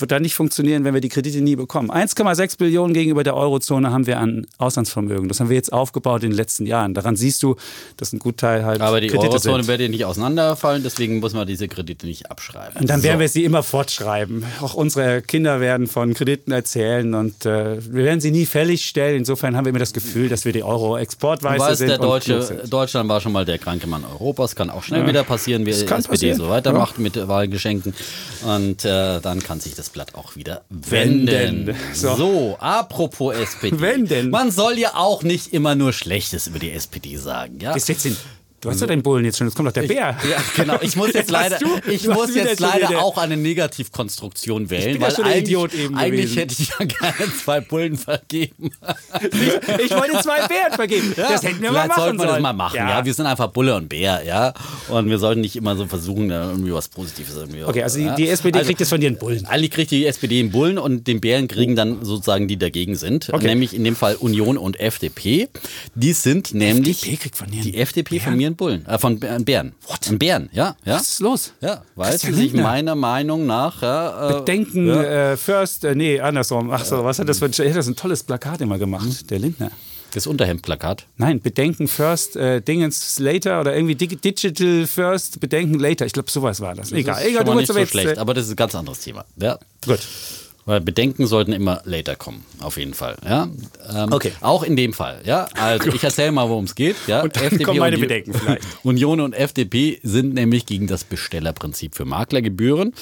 Speaker 2: wird dann nicht funktionieren, wenn wir die Kredite nie bekommen. 1,6 Billionen gegenüber der Eurozone haben wir an Auslandsvermögen. Das haben wir jetzt aufgebaut in den letzten Jahren. Daran siehst du, dass ein Gutteil halt
Speaker 1: Aber die
Speaker 2: Kredite
Speaker 1: Eurozone wird ja nicht auseinanderfallen, deswegen muss man diese Kredite nicht abschreiben.
Speaker 2: Und dann werden so. wir sie immer fortschreiben. Auch unsere Kinder werden von Krediten erzählen und äh, wir werden sie nie fällig stellen. Insofern haben wir immer das Gefühl, dass wir die Euro-Exportweise sind.
Speaker 1: Der Deutsche, Deutschland war schon mal der kranke Mann Europas, kann auch schnell ja. wieder passieren, wie die SPD passieren. so weitermacht ja. mit Wahlgeschenken. Und äh, dann kann sich das das Blatt auch wieder wenden. So, so apropos SPD.
Speaker 2: Wenden.
Speaker 1: Man soll ja auch nicht immer nur Schlechtes über die SPD sagen. Ja?
Speaker 2: Ist jetzt Du hast ja deinen Bullen jetzt schon, jetzt kommt doch der Bär.
Speaker 1: Ich, ja, genau. Ich muss jetzt leider, ich muss jetzt leider auch eine Negativkonstruktion wählen, ich weil eigentlich, eigentlich hätte ich ja gerne zwei Bullen vergeben.
Speaker 2: Ich, ich wollte zwei Bären vergeben. Ja, das hätten wir mal machen
Speaker 1: sollten
Speaker 2: wir
Speaker 1: das mal machen. Ja. ja. wir sind einfach Bulle und Bär, ja. Und wir sollten nicht immer so versuchen, irgendwie was Positives irgendwie.
Speaker 2: Okay, also die, die SPD also, kriegt jetzt von dir einen Bullen.
Speaker 1: Eigentlich kriegt die SPD einen Bullen und den Bären kriegen dann sozusagen die dagegen sind. Okay. Nämlich in dem Fall Union und FDP. Die sind nämlich.
Speaker 2: FDP kriegt von dir
Speaker 1: Die FDP von mir einen Bullen. Äh, von Bären.
Speaker 2: What?
Speaker 1: Ein Bären, ja, ja.
Speaker 2: Was ist los?
Speaker 1: Ja, weil sie sich meiner Meinung nach. Ja,
Speaker 2: äh, Bedenken ja. Äh, first, äh, nee, andersrum. Ach so, was hat das für ein, das ein tolles Plakat immer gemacht, mhm. der Lindner.
Speaker 1: Das Unterhemdplakat?
Speaker 2: Nein, Bedenken first, äh, Dingens later oder irgendwie Digital first, Bedenken later. Ich glaube, sowas war das.
Speaker 1: das
Speaker 2: egal,
Speaker 1: egal, du nicht so schlecht, aber das ist ein ganz anderes Thema. Ja.
Speaker 2: Gut.
Speaker 1: Weil Bedenken sollten immer later kommen, auf jeden Fall. Ja?
Speaker 2: Ähm, okay.
Speaker 1: Auch in dem Fall. Ja? Also ich erzähle mal, worum es geht. Ja?
Speaker 2: Und FDP kommen meine Bedenken vielleicht.
Speaker 1: Union und FDP sind nämlich gegen das Bestellerprinzip für Maklergebühren.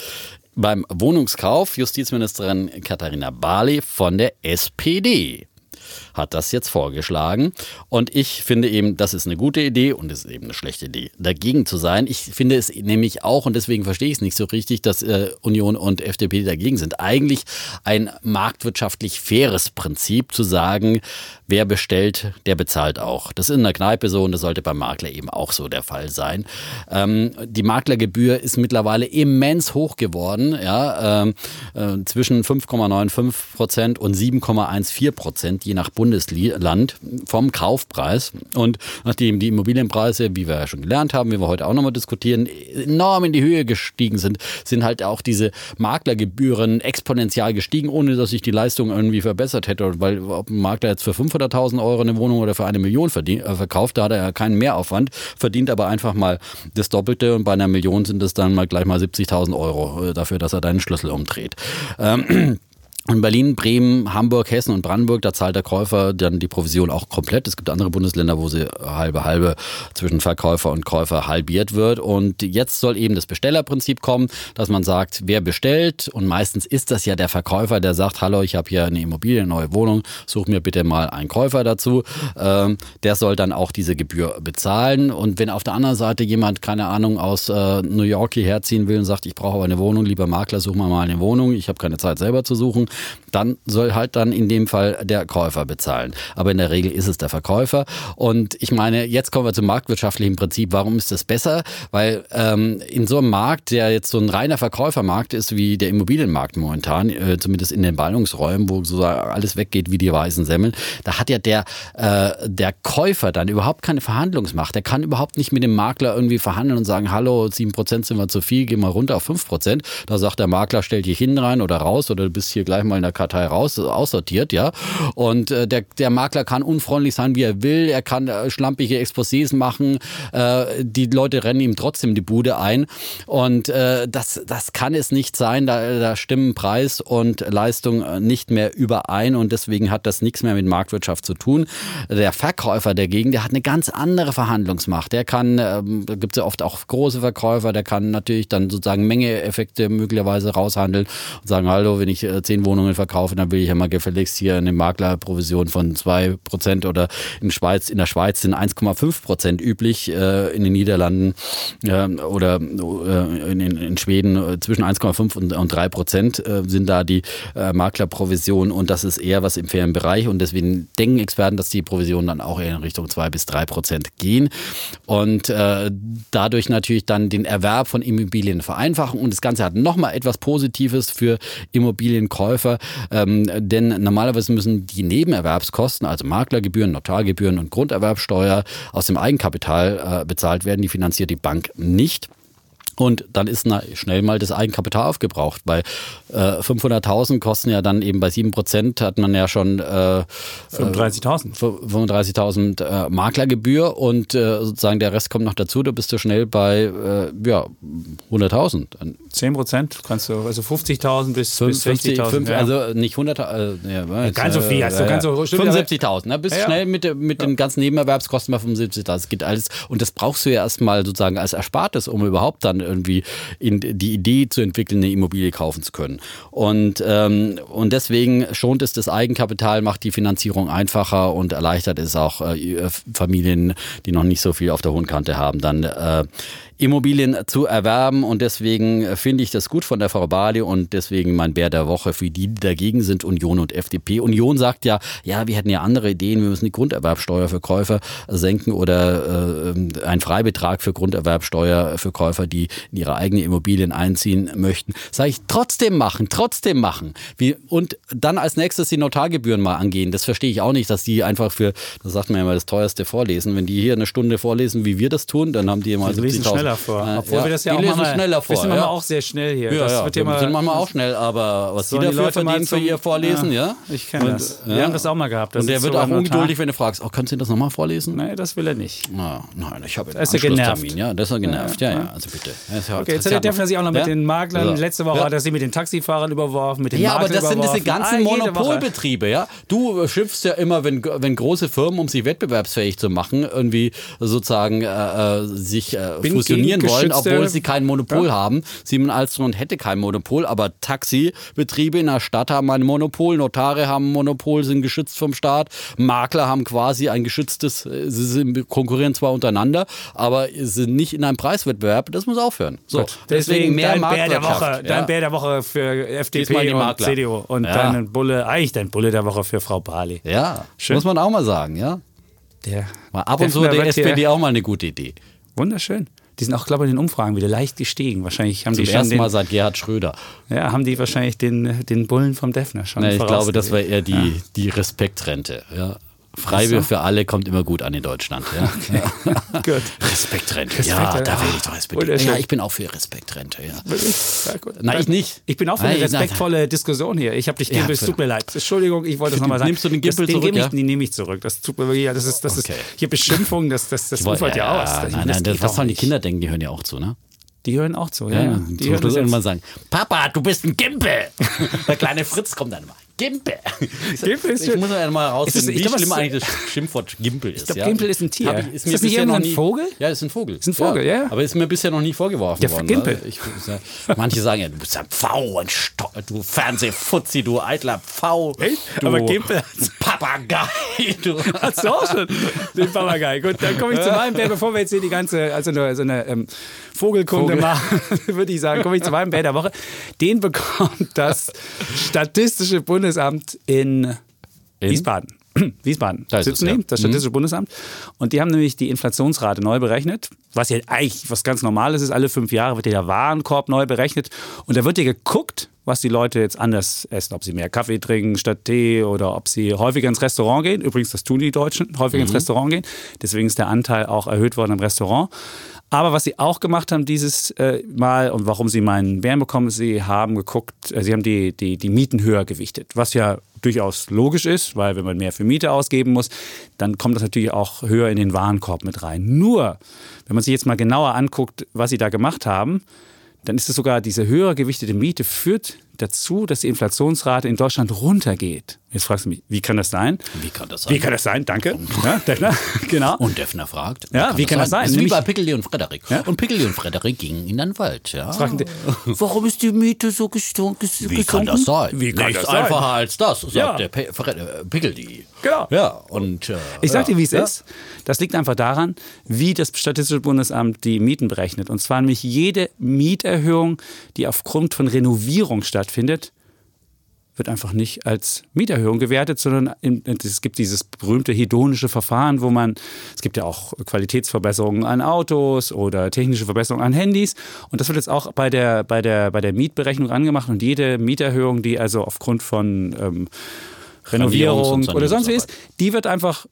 Speaker 1: Beim Wohnungskauf Justizministerin Katharina Barley von der SPD hat das jetzt vorgeschlagen. Und ich finde eben, das ist eine gute Idee und es ist eben eine schlechte Idee, dagegen zu sein. Ich finde es nämlich auch, und deswegen verstehe ich es nicht so richtig, dass äh, Union und FDP dagegen sind. Eigentlich ein marktwirtschaftlich faires Prinzip zu sagen, wer bestellt, der bezahlt auch. Das ist in der Kneipe so und das sollte beim Makler eben auch so der Fall sein. Ähm, die Maklergebühr ist mittlerweile immens hoch geworden, ja, ähm, äh, zwischen 5,95 Prozent und 7,14 Prozent, je nach Bundesland vom Kaufpreis. Und nachdem die Immobilienpreise, wie wir ja schon gelernt haben, wie wir heute auch nochmal diskutieren, enorm in die Höhe gestiegen sind, sind halt auch diese Maklergebühren exponentiell gestiegen, ohne dass sich die Leistung irgendwie verbessert hätte. Weil ob ein Makler jetzt für 500.000 Euro eine Wohnung oder für eine Million verdient, äh, verkauft, da hat er keinen Mehraufwand, verdient aber einfach mal das Doppelte und bei einer Million sind es dann mal gleich mal 70.000 Euro äh, dafür, dass er deinen Schlüssel umdreht. Ähm, in Berlin, Bremen, Hamburg, Hessen und Brandenburg, da zahlt der Käufer dann die Provision auch komplett. Es gibt andere Bundesländer, wo sie halbe halbe zwischen Verkäufer und Käufer halbiert wird. Und jetzt soll eben das Bestellerprinzip kommen, dass man sagt, wer bestellt, und meistens ist das ja der Verkäufer, der sagt, hallo, ich habe hier eine Immobilie, eine neue Wohnung, such mir bitte mal einen Käufer dazu. Ähm, der soll dann auch diese Gebühr bezahlen. Und wenn auf der anderen Seite jemand, keine Ahnung, aus äh, New York hierher ziehen will und sagt, ich brauche aber eine Wohnung, lieber Makler, such mal mal eine Wohnung, ich habe keine Zeit selber zu suchen, dann soll halt dann in dem Fall der Käufer bezahlen. Aber in der Regel ist es der Verkäufer. Und ich meine, jetzt kommen wir zum marktwirtschaftlichen Prinzip. Warum ist das besser? Weil ähm, in so einem Markt, der jetzt so ein reiner Verkäufermarkt ist, wie der Immobilienmarkt momentan, äh, zumindest in den Ballungsräumen, wo so alles weggeht wie die weißen Semmeln, da hat ja der, äh, der Käufer dann überhaupt keine Verhandlungsmacht. Der kann überhaupt nicht mit dem Makler irgendwie verhandeln und sagen, hallo, 7% sind wir zu viel, geh mal runter auf 5%. Da sagt der Makler, stell dich hin rein oder raus oder du bist hier gleich mal in der Kartei raus, aussortiert, ja. Und äh, der, der Makler kann unfreundlich sein, wie er will. Er kann äh, schlampige Exposés machen. Äh, die Leute rennen ihm trotzdem die Bude ein. Und äh, das, das kann es nicht sein. Da, da stimmen Preis und Leistung äh, nicht mehr überein. Und deswegen hat das nichts mehr mit Marktwirtschaft zu tun. Der Verkäufer dagegen, der hat eine ganz andere Verhandlungsmacht. Der kann, äh, da gibt es ja oft auch große Verkäufer, der kann natürlich dann sozusagen Mengeeffekte möglicherweise raushandeln und sagen, hallo, wenn ich äh, zehn Wohnungen verkaufe, dann will ich ja mal gefälligst hier eine Maklerprovision von 2% oder in, Schweiz, in der Schweiz sind 1,5% üblich, äh, in den Niederlanden äh, oder äh, in, in, Schweden äh, zwischen 1,5 und, und 3% äh, sind da die äh, Maklerprovisionen und das ist eher was im fairen Bereich und deswegen denken Experten, dass die Provisionen dann auch eher in Richtung 2 bis 3% gehen und dadurch natürlich dann den Erwerb von Immobilien vereinfachen und das Ganze hat nochmal etwas Positives für Immobilienkäufer, ähm, denn normalerweise müssen die Nebenerwerbskosten, also Maklergebühren, Notargebühren und Grunderwerbsteuer aus dem Eigenkapital äh, bezahlt werden. Die finanziert die Bank nicht. Und dann ist schnell mal das Eigenkapital aufgebraucht. Bei äh, 500.000 kosten ja dann eben bei 7% hat man ja schon äh,
Speaker 2: 35.000
Speaker 1: 35.000 äh, Maklergebühr und äh, sozusagen der Rest kommt noch dazu. Da bist du schnell bei äh, ja, 100.000.
Speaker 2: 10% kannst du, also 50.000 bis, bis 60.000.
Speaker 1: Ja. Also nicht 100, äh,
Speaker 2: ja, ganz so viel. Also,
Speaker 1: ganz so, 75.000. Ne? Bist ja, schnell mit, mit den ganzen Nebenerwerbskosten bei 75.000. Das geht alles. Und das brauchst du ja erstmal sozusagen als Erspartes, um überhaupt dann irgendwie in die Idee zu entwickeln, eine Immobilie kaufen zu können. Und, ähm, und deswegen schont es das Eigenkapital, macht die Finanzierung einfacher und erleichtert es auch äh, Familien, die noch nicht so viel auf der hohen Kante haben, dann äh, Immobilien zu erwerben. Und deswegen finde ich das gut von der Frau Bali und deswegen mein Bär der Woche für die, die dagegen sind, Union und FDP. Union sagt ja, ja, wir hätten ja andere Ideen, wir müssen die Grunderwerbsteuer für Käufer senken oder äh, einen Freibetrag für Grunderwerbsteuer für Käufer, die in ihre eigenen Immobilien einziehen möchten. Sage ich, trotzdem machen, trotzdem machen. Wie, und dann als nächstes die Notargebühren mal angehen. Das verstehe ich auch nicht, dass die einfach für, das sagt man ja immer, das teuerste vorlesen. Wenn die hier eine Stunde vorlesen, wie wir das tun, dann haben die immer 70.000
Speaker 2: schneller vor.
Speaker 1: Äh, Obwohl ja, wir das ja
Speaker 2: auch
Speaker 1: lesen schneller vor. Wir
Speaker 2: sind ja. auch sehr schnell hier.
Speaker 1: Ja, das ja, wird ja mal, sind manchmal auch schnell, aber was die dafür verdienen für ihr Vorlesen, ja?
Speaker 2: Ich kenne das. Wir haben das auch mal gehabt.
Speaker 1: Und der wird auch ungeduldig, wenn du fragst, oh, können Sie das nochmal vorlesen?
Speaker 2: Nein, das will er nicht.
Speaker 1: Na, nein, ich habe
Speaker 2: einen Anschlusstermin.
Speaker 1: Ja, das ist er genervt. Ja, ja, also bitte.
Speaker 2: Okay, jetzt hat der Defner sich auch noch mit den Maklern, letzte Woche hat er sich mit den Taxifahrern überworfen, mit den
Speaker 1: Ja, aber das sind diese ganzen ah, Monopolbetriebe, ja? Du schimpfst ja immer, wenn, wenn große Firmen, um sich wettbewerbsfähig zu machen, irgendwie sozusagen äh, äh sich äh, fusionieren wollen, obwohl sie kein Monopol ja. haben. Simon Alstom hätte kein Monopol, aber Taxibetriebe in der Stadt haben ein Monopol, Notare haben ein Monopol, sind geschützt vom Staat, Makler haben quasi ein geschütztes, sie sind, konkurrieren zwar untereinander, aber sind nicht in einem Preiswettbewerb. Das muss aufhören.
Speaker 2: So, Gut. deswegen, deswegen mehr dein Bär der Woche, ja. dein Bär der Woche für FDP und CDU und ja. dein Bulle, eigentlich dein Bulle der Woche für Frau Bali.
Speaker 1: Ja, Schön. muss man auch mal sagen, ja. Der, mal ab und zu der SPD auch mal eine gute Idee.
Speaker 2: Wunderschön. Die sind auch, glaube ich, in den Umfragen wieder leicht gestiegen. Wahrscheinlich haben
Speaker 1: Zum
Speaker 2: die
Speaker 1: schon ersten Mal seit Gerhard Schröder.
Speaker 2: Ja, haben die wahrscheinlich den, den Bullen vom Defner schon.
Speaker 1: Nee, ich glaube, das war eher die, ja. die Respektrente. Ja. Freibier für alle kommt immer gut an in Deutschland. Ja. Okay. gut. Respektrente. Respekt, ja, da will ich doch Respekt. Ja, ich bin auch für Respektrente. Ja. ja gut. Nein, ich nicht.
Speaker 2: Ich bin auch für eine respektvolle nein. Diskussion hier. Ich habe dich Gimpel, ja, es tut mir leid. Entschuldigung, ich wollte es nochmal sagen.
Speaker 1: Nimmst du den Gimpel
Speaker 2: das,
Speaker 1: zurück?
Speaker 2: Den, ja? den nehme ich zurück. Das tut mir wirklich, das ist, das okay. ist hier Beschimpfung, das, das, das ufert ja, aus.
Speaker 1: Nein, nein, das, was sollen die Kinder denken? Die hören ja auch zu, ne?
Speaker 2: Die hören auch zu, ja. ja.
Speaker 1: Die hören irgendwann sagen, Papa, du bist ein Gimpel. Der kleine Fritz kommt dann mal. Gimpel. Gimpel ist Ich muss ja mal rausfinden, wie schlimm eigentlich das Schimpfwort Gimpel ist.
Speaker 2: Ich glaube, ja. Gimpel ist ein Tier.
Speaker 1: Ich, ist, ist das nicht irgendein Vogel? Ja, ist ein Vogel.
Speaker 2: Ist ein Vogel, ja. ja.
Speaker 1: Aber ist mir bisher noch nie vorgeworfen
Speaker 2: ja,
Speaker 1: worden.
Speaker 2: Gimpel.
Speaker 1: Ich, ja, manche sagen ja, du bist ein Pfau, ein Sto du Fernsehfutzi, du eitler Pfau.
Speaker 2: Echt? Du Aber Gimpel
Speaker 1: Papagei.
Speaker 2: Du. Hast du auch schon den Papagei. Gut, dann komme ich zu meinem Bär, bevor wir jetzt hier die ganze, also so eine ähm, Vogelkunde Vogel. machen, würde ich sagen, komme ich zu meinem Bär der Woche. Den bekommt das Statistische Bundesamt in in? Wiesbaden. Wiesbaden da sitzen es, die, das Statistische mhm. Bundesamt. Und die haben nämlich die Inflationsrate neu berechnet, was ja eigentlich was ganz Normales ist. Alle fünf Jahre wird ja der Warenkorb neu berechnet. Und da wird ja geguckt, was die Leute jetzt anders essen. Ob sie mehr Kaffee trinken statt Tee oder ob sie häufiger ins Restaurant gehen. Übrigens, das tun die Deutschen, häufiger mhm. ins Restaurant gehen. Deswegen ist der Anteil auch erhöht worden im Restaurant. Aber was sie auch gemacht haben dieses äh, Mal und warum sie meinen Bären bekommen, sie haben geguckt, äh, sie haben die, die, die Mieten höher gewichtet, was ja durchaus logisch ist, weil wenn man mehr für Miete ausgeben muss, dann kommt das natürlich auch höher in den Warenkorb mit rein. Nur, wenn man sich jetzt mal genauer anguckt, was sie da gemacht haben, dann ist es sogar diese höher gewichtete Miete führt dazu, dass die Inflationsrate in Deutschland runtergeht. Jetzt fragst du mich, wie kann das sein?
Speaker 1: Wie kann das sein?
Speaker 2: Wie kann das sein? Danke. Ja, Defner, genau.
Speaker 1: Und Defner fragt.
Speaker 2: Ja, kann wie kann das sein? Das
Speaker 1: ist wie bei Pickeli und Frederik. Ja? Und Pickeli und Frederik gingen in den Wald. Ja.
Speaker 2: Die, warum ist die Miete so gesunken?
Speaker 1: Wie kann das sein?
Speaker 2: Wie kann
Speaker 1: Nichts
Speaker 2: das sein?
Speaker 1: einfacher als das, sagt ja. der Pickeli.
Speaker 2: Genau.
Speaker 1: Ja, und, äh,
Speaker 2: ich sag dir, wie es ist. Das liegt einfach daran, wie das Statistische Bundesamt die Mieten berechnet. Und zwar nämlich jede Mieterhöhung, die aufgrund von Renovierung stattfindet, wird einfach nicht als Mieterhöhung gewertet, sondern in, es gibt dieses berühmte hedonische Verfahren, wo man, es gibt ja auch Qualitätsverbesserungen an Autos oder technische Verbesserungen an Handys. Und das wird jetzt auch bei der, bei der, bei der Mietberechnung angemacht und jede Mieterhöhung, die also aufgrund von ähm, Renovierung oder sonst wie ist, die wird einfach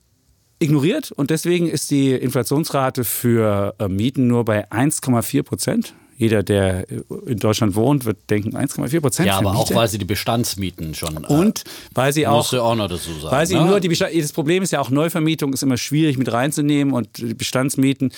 Speaker 2: ignoriert. Und deswegen ist die Inflationsrate für äh, Mieten nur bei 1,4 Prozent jeder, der in Deutschland wohnt, wird denken 1,4 Prozent.
Speaker 1: Ja, aber Miete. auch weil sie die Bestandsmieten schon.
Speaker 2: Äh, Und weil sie auch.
Speaker 1: Musst du auch noch dazu sagen.
Speaker 2: Weil sie ne? nur die Bestand das Problem ist ja auch Neuvermietung ist immer schwierig mit reinzunehmen und die Bestandsmieten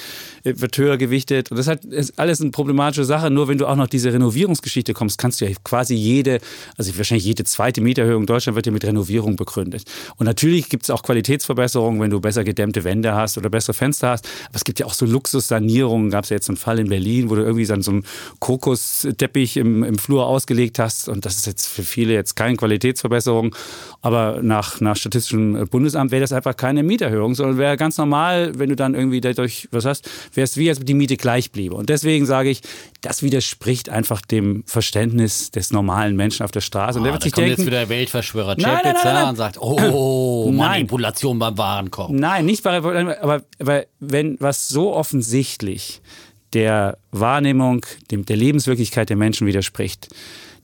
Speaker 2: äh, wird höher gewichtet. Und das ist alles eine problematische Sache. Nur wenn du auch noch diese Renovierungsgeschichte kommst, kannst du ja quasi jede, also wahrscheinlich jede zweite Mieterhöhung in Deutschland wird ja mit Renovierung begründet. Und natürlich gibt es auch Qualitätsverbesserungen, wenn du besser gedämmte Wände hast oder bessere Fenster hast. Aber es gibt ja auch so Luxussanierungen. Gab es ja jetzt einen Fall in Berlin, wo du irgendwie dann so einem Kokosteppich im, im Flur ausgelegt hast. Und das ist jetzt für viele jetzt keine Qualitätsverbesserung. Aber nach, nach Statistischem Bundesamt wäre das einfach keine Mieterhöhung, sondern wäre ganz normal, wenn du dann irgendwie dadurch was hast, wäre es wie, als die Miete gleich bliebe. Und deswegen sage ich, das widerspricht einfach dem Verständnis des normalen Menschen auf der Straße.
Speaker 1: Und der ah, wird sich kommt denken, jetzt wieder der Weltverschwörer Chapitz und sagt, oh, Manipulation beim Warenkorb.
Speaker 2: Nein, nicht bei, aber, aber wenn was so offensichtlich der Wahrnehmung, dem, der Lebenswirklichkeit der Menschen widerspricht,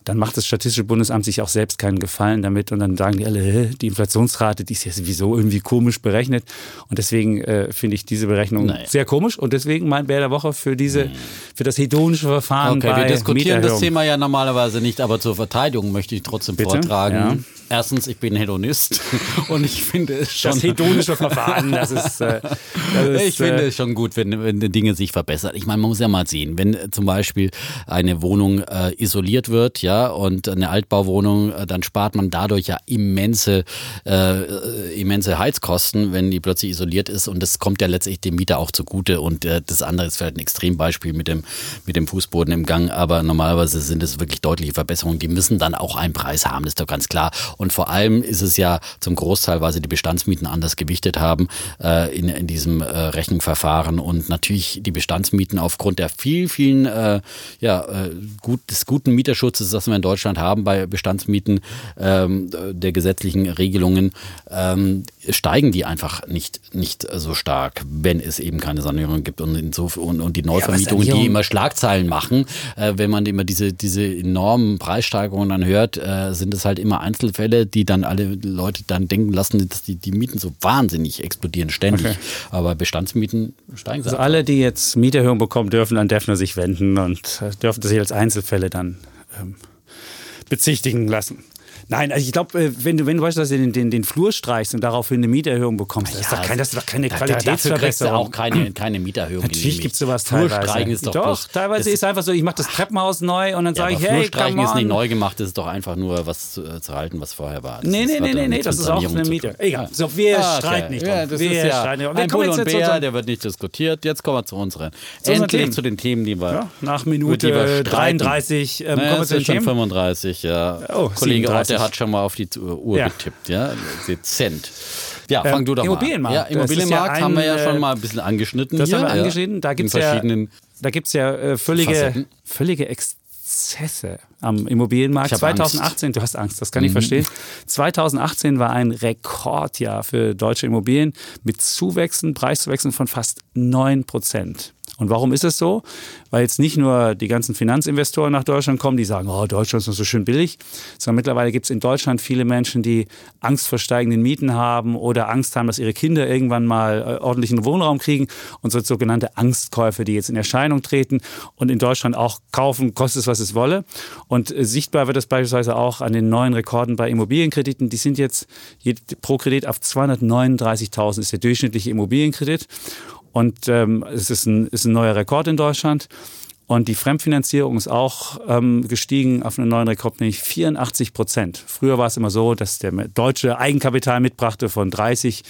Speaker 2: dann macht das Statistische Bundesamt sich auch selbst keinen Gefallen damit und dann sagen die alle, die Inflationsrate, die ist ja sowieso irgendwie komisch berechnet und deswegen äh, finde ich diese Berechnung Nein. sehr komisch und deswegen mein Bär der Woche für diese, für das hedonische Verfahren
Speaker 1: Okay, wir diskutieren das Thema ja normalerweise nicht, aber zur Verteidigung möchte ich trotzdem Bitte? vortragen. Ja. Erstens, ich bin Hedonist und ich finde es schon.
Speaker 2: Das hedonische Verfahren, das ist. Äh, das
Speaker 1: ist ich finde äh, es schon gut, wenn, wenn Dinge sich verbessern. Ich meine, man muss ja mal sehen, wenn zum Beispiel eine Wohnung äh, isoliert wird, ja, und eine Altbauwohnung, äh, dann spart man dadurch ja immense, äh, immense Heizkosten, wenn die plötzlich isoliert ist. Und das kommt ja letztlich dem Mieter auch zugute. Und äh, das andere ist vielleicht ein Extrembeispiel mit dem, mit dem Fußboden im Gang. Aber normalerweise sind es wirklich deutliche Verbesserungen. Die müssen dann auch einen Preis haben, das ist doch ganz klar. Und vor allem ist es ja zum Großteil, weil sie die Bestandsmieten anders gewichtet haben äh, in, in diesem äh, Rechenverfahren. Und natürlich die Bestandsmieten aufgrund der vielen, vielen äh, ja, äh, gut, des guten Mieterschutzes, das wir in Deutschland haben bei Bestandsmieten ähm, der gesetzlichen Regelungen, ähm, steigen die einfach nicht, nicht so stark, wenn es eben keine Sanierung gibt und, insofern, und, und die Neuvermietungen, ja, die immer Schlagzeilen machen, äh, wenn man immer diese, diese enormen Preissteigerungen dann hört, äh, sind es halt immer Einzelfälle Fälle, die dann alle Leute dann denken lassen, dass die, die Mieten so wahnsinnig explodieren, ständig. Okay. Aber Bestandsmieten steigen.
Speaker 2: Also alle, die jetzt Mieterhöhung bekommen, dürfen an Defner sich wenden und äh, dürfen sich als Einzelfälle dann ähm, bezichtigen lassen. Nein, also ich glaube, äh, wenn du, wenn du beispielsweise den, den, den Flur streichst und daraufhin eine Mieterhöhung bekommst, ja, das, ist doch kein, das ist doch keine da, Qualitätsverbesserung.
Speaker 1: auch keine, keine Mieterhöhung.
Speaker 2: Natürlich gibt es sowas teilweise.
Speaker 1: ist doch,
Speaker 2: doch
Speaker 1: bloß,
Speaker 2: teilweise ist einfach so, ich mache das Treppenhaus neu und dann ja, sage ich, hey,
Speaker 1: Flurstreichen ist nicht neu gemacht, das ist doch einfach nur was zu, äh, zu halten, was vorher war.
Speaker 2: Das nee, nee, nee, nee, nee, das ist auch eine Miete. Egal, so, wir ah, okay. streiten nicht ja,
Speaker 1: das wir ist ja streiten nicht. Ein Bull und Bär, der wird nicht diskutiert. Jetzt kommen wir zu unseren. Endlich zu den Themen, die wir
Speaker 2: Nach Minute 33
Speaker 1: kommen wir zu den Themen. 35, ja. Oh, Kollege der hat schon mal auf die Uhr ja. getippt, ja, dezent. Ja, fang ähm, du doch
Speaker 2: Immobilienmarkt.
Speaker 1: mal an. Ja, Immobilienmarkt ja haben wir ja schon mal ein bisschen angeschnitten
Speaker 2: das
Speaker 1: hier.
Speaker 2: haben wir angeschnitten. Da gibt es ja, da gibt's ja äh, völlige, völlige Exzesse am Immobilienmarkt. 2018, Angst. du hast Angst, das kann ich mhm. verstehen. 2018 war ein Rekordjahr für deutsche Immobilien mit Zuwächsen, Preiszuwächsen von fast 9 Prozent. Und warum ist es so? Weil jetzt nicht nur die ganzen Finanzinvestoren nach Deutschland kommen, die sagen, oh, Deutschland ist noch so schön billig, sondern mittlerweile gibt es in Deutschland viele Menschen, die Angst vor steigenden Mieten haben oder Angst haben, dass ihre Kinder irgendwann mal äh, ordentlichen Wohnraum kriegen und so sogenannte Angstkäufe, die jetzt in Erscheinung treten und in Deutschland auch kaufen, kostet es, was es wolle. Und äh, sichtbar wird das beispielsweise auch an den neuen Rekorden bei Immobilienkrediten. Die sind jetzt pro Kredit auf 239.000 ist der durchschnittliche Immobilienkredit. Und ähm, es ist ein, ist ein neuer Rekord in Deutschland. Und die Fremdfinanzierung ist auch ähm, gestiegen auf einen neuen Rekord, nämlich 84 Prozent. Früher war es immer so, dass der deutsche Eigenkapital mitbrachte von 30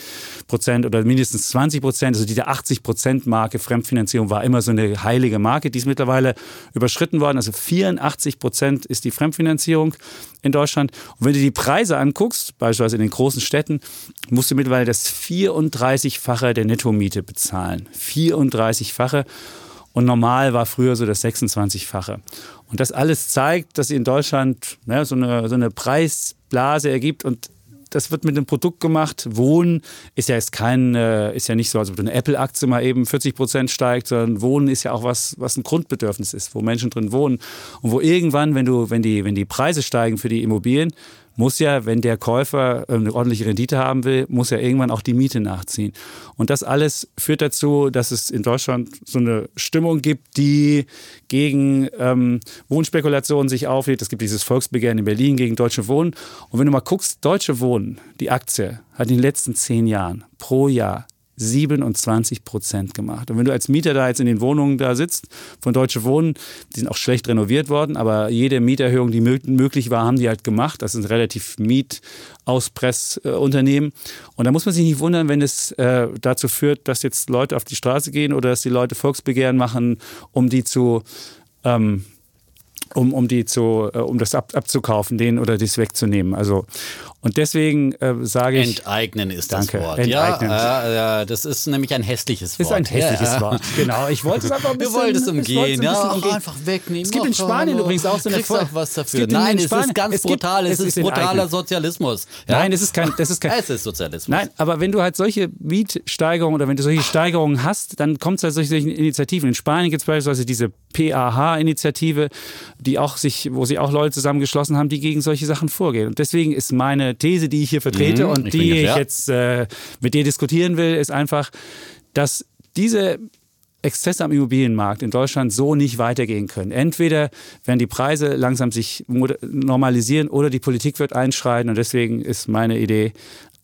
Speaker 2: Prozent oder mindestens 20 Prozent. Also diese 80 Prozent Marke Fremdfinanzierung war immer so eine heilige Marke. Die ist mittlerweile überschritten worden. Also 84 Prozent ist die Fremdfinanzierung in Deutschland. Und wenn du die Preise anguckst, beispielsweise in den großen Städten, musst du mittlerweile das 34-fache der Nettomiete bezahlen. 34-fache. Und normal war früher so das 26-fache. Und das alles zeigt, dass sie in Deutschland ne, so, eine, so eine Preisblase ergibt und das wird mit einem Produkt gemacht. Wohnen ist ja jetzt kein, äh, ist ja nicht so, als ob eine Apple-Aktie mal eben 40 Prozent steigt, sondern Wohnen ist ja auch was, was ein Grundbedürfnis ist, wo Menschen drin wohnen. Und wo irgendwann, wenn du, wenn die, wenn die Preise steigen für die Immobilien, muss ja, wenn der Käufer äh, eine ordentliche Rendite haben will, muss ja irgendwann auch die Miete nachziehen. Und das alles führt dazu, dass es in Deutschland so eine Stimmung gibt, die gegen ähm, Wohnspekulationen sich auflädt. Es gibt dieses Volksbegehren in Berlin gegen Deutsche Wohnen. Und wenn du mal guckst, Deutsche Wohnen, die Aktie, hat in den letzten zehn Jahren pro Jahr 27 Prozent gemacht. Und wenn du als Mieter da jetzt in den Wohnungen da sitzt, von Deutsche Wohnen, die sind auch schlecht renoviert worden, aber jede Mieterhöhung, die möglich war, haben die halt gemacht. Das sind relativ Mietauspressunternehmen. Und da muss man sich nicht wundern, wenn es äh, dazu führt, dass jetzt Leute auf die Straße gehen oder dass die Leute Volksbegehren machen, um die zu ähm, um, um die zu, äh, um das ab, abzukaufen, den oder das wegzunehmen. Also und deswegen äh, sage
Speaker 1: ich. Enteignen ist
Speaker 2: danke,
Speaker 1: das Wort.
Speaker 2: Enteignen.
Speaker 1: Ja, äh, das ist nämlich ein hässliches Wort.
Speaker 2: Ist ein hässliches ja. Wort. Genau. Ich wollte es einfach ein bisschen.
Speaker 1: Du wolltest umgehen, ein ja.
Speaker 2: Umgehen. einfach wegnehmen. Es gibt in Spanien oh, übrigens auch so eine
Speaker 1: Kriegst auch was dafür. Nein, es ist ganz es brutal. Gibt, es, ist brutaler Sozialismus.
Speaker 2: Ja? Nein, es ist kein. Das ist kein.
Speaker 1: es ist Sozialismus.
Speaker 2: Nein, aber wenn du halt solche Mietsteigerungen oder wenn du solche Steigerungen hast, dann kommt es halt solche Initiativen. In Spanien gibt es beispielsweise diese PAH-Initiative, die auch sich, wo sich auch Leute zusammengeschlossen haben, die gegen solche Sachen vorgehen. Und deswegen ist meine These, die ich hier vertrete mhm, und ich die ich jetzt äh, mit dir diskutieren will, ist einfach, dass diese Exzesse am Immobilienmarkt in Deutschland so nicht weitergehen können. Entweder werden die Preise langsam sich normalisieren oder die Politik wird einschreiten und deswegen ist meine Idee,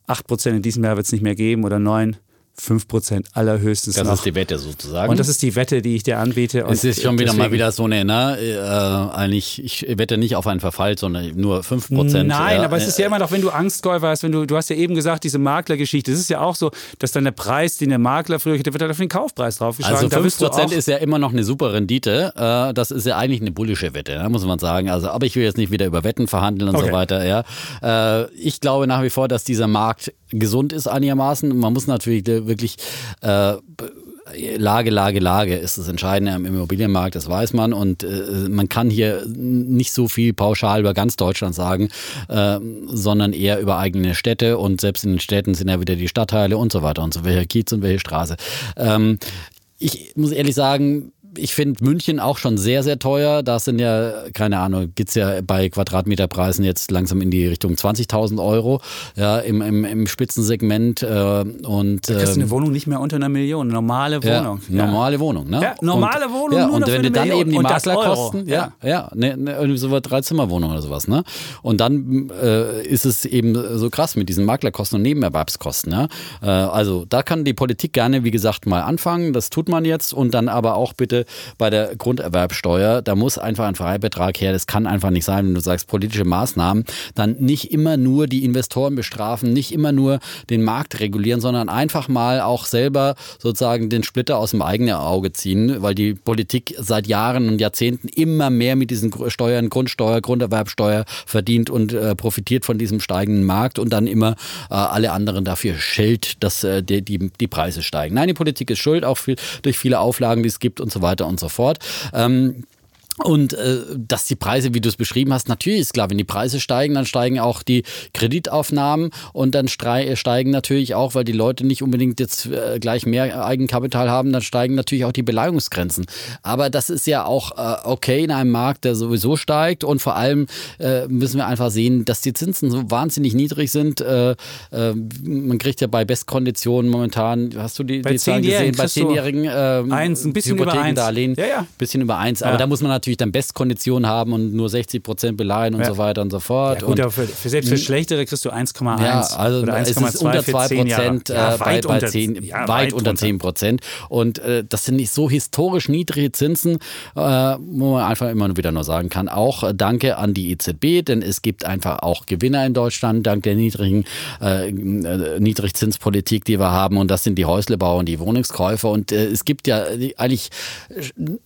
Speaker 2: 8% in diesem Jahr wird es nicht mehr geben oder 9%. 5% allerhöchstens
Speaker 1: Das
Speaker 2: noch.
Speaker 1: ist die Wette sozusagen.
Speaker 2: Und das ist die Wette, die ich dir anbiete.
Speaker 1: es ist schon wieder mal wieder so eine, ne, äh, eigentlich, ich wette nicht auf einen Verfall, sondern nur 5%.
Speaker 2: Nein, ja, aber es ist ja immer noch, wenn du Angstkäufer hast, wenn du, du hast ja eben gesagt, diese Maklergeschichte, es ist ja auch so, dass dann der Preis, den der Makler früher, der wird halt auf den Kaufpreis draufgeschlagen.
Speaker 1: Also 5% ist ja immer noch eine super Rendite. Äh, das ist ja eigentlich eine bullische Wette, ne, muss man sagen. Also, aber ich will jetzt nicht wieder über Wetten verhandeln und okay. so weiter. Ja. Äh, ich glaube nach wie vor, dass dieser Markt gesund ist einigermaßen. Man muss natürlich wirklich äh, Lage, Lage, Lage ist das Entscheidende am Immobilienmarkt, das weiß man. Und äh, man kann hier nicht so viel pauschal über ganz Deutschland sagen, äh, sondern eher über eigene Städte. Und selbst in den Städten sind ja wieder die Stadtteile und so weiter und so, welcher Kiez und welche Straße. Ähm, ich muss ehrlich sagen, ich finde München auch schon sehr, sehr teuer. Da sind ja, keine Ahnung, geht es ja bei Quadratmeterpreisen jetzt langsam in die Richtung 20.000 Euro ja, im, im, im Spitzensegment. Äh, und,
Speaker 2: da kriegst du eine ähm, Wohnung nicht mehr unter einer Million. Normale Wohnung.
Speaker 1: Ja, normale Wohnung, ne?
Speaker 2: Ja, normale
Speaker 1: und,
Speaker 2: Wohnung.
Speaker 1: Ja, und wenn du dann
Speaker 2: Million.
Speaker 1: eben die Maklerkosten, ja, ja, ne, ne, irgendwie so drei Zimmerwohnung oder sowas, ne? Und dann äh, ist es eben so krass mit diesen Maklerkosten und Nebenerwerbskosten, ja? Äh, also da kann die Politik gerne, wie gesagt, mal anfangen. Das tut man jetzt und dann aber auch bitte bei der Grunderwerbsteuer, da muss einfach ein Freibetrag her. Das kann einfach nicht sein, wenn du sagst politische Maßnahmen, dann nicht immer nur die Investoren bestrafen, nicht immer nur den Markt regulieren, sondern einfach mal auch selber sozusagen den Splitter aus dem eigenen Auge ziehen, weil die Politik seit Jahren und Jahrzehnten immer mehr mit diesen Steuern, Grundsteuer, Grunderwerbsteuer verdient und äh, profitiert von diesem steigenden Markt und dann immer äh, alle anderen dafür schellt, dass äh, die, die, die Preise steigen. Nein, die Politik ist schuld, auch viel, durch viele Auflagen, die es gibt und so weiter und so fort. Ähm, und äh, dass die Preise, wie du es beschrieben hast, natürlich ist klar, wenn die Preise steigen, dann steigen auch die Kreditaufnahmen und dann steigen natürlich auch, weil die Leute nicht unbedingt jetzt äh, gleich mehr Eigenkapital haben, dann steigen natürlich auch die Beleihungsgrenzen. Aber das ist ja auch äh, okay in einem Markt, der sowieso steigt und vor allem äh, müssen wir einfach sehen, dass die Zinsen so wahnsinnig niedrig sind. Äh, äh, man kriegt ja bei Bestkonditionen momentan, hast du die,
Speaker 2: bei
Speaker 1: die Zahlen gesehen, bei Zehnjährigen
Speaker 2: äh, eins, ein bisschen über eins.
Speaker 1: Darlehen,
Speaker 2: ja, ja.
Speaker 1: bisschen über eins. Aber ja. da muss man natürlich natürlich dann Bestkonditionen haben und nur 60 Prozent beleihen und ja. so weiter und so fort.
Speaker 2: Ja, gut,
Speaker 1: und
Speaker 2: aber für, für selbst für schlechtere kriegst du 1,1
Speaker 1: ja, also oder 1,2 es ist unter 2 Prozent,
Speaker 2: ja,
Speaker 1: äh, weit, bei, unter, 10, ja, weit, unter 10 Prozent. Und äh, das sind nicht so historisch niedrige Zinsen, äh, wo man einfach immer wieder nur sagen kann. Auch äh, danke an die EZB, denn es gibt einfach auch Gewinner in Deutschland dank der niedrigen äh, äh, Niedrigzinspolitik, die wir haben. Und das sind die Häuslebauer und die Wohnungskäufer. Und es gibt ja eigentlich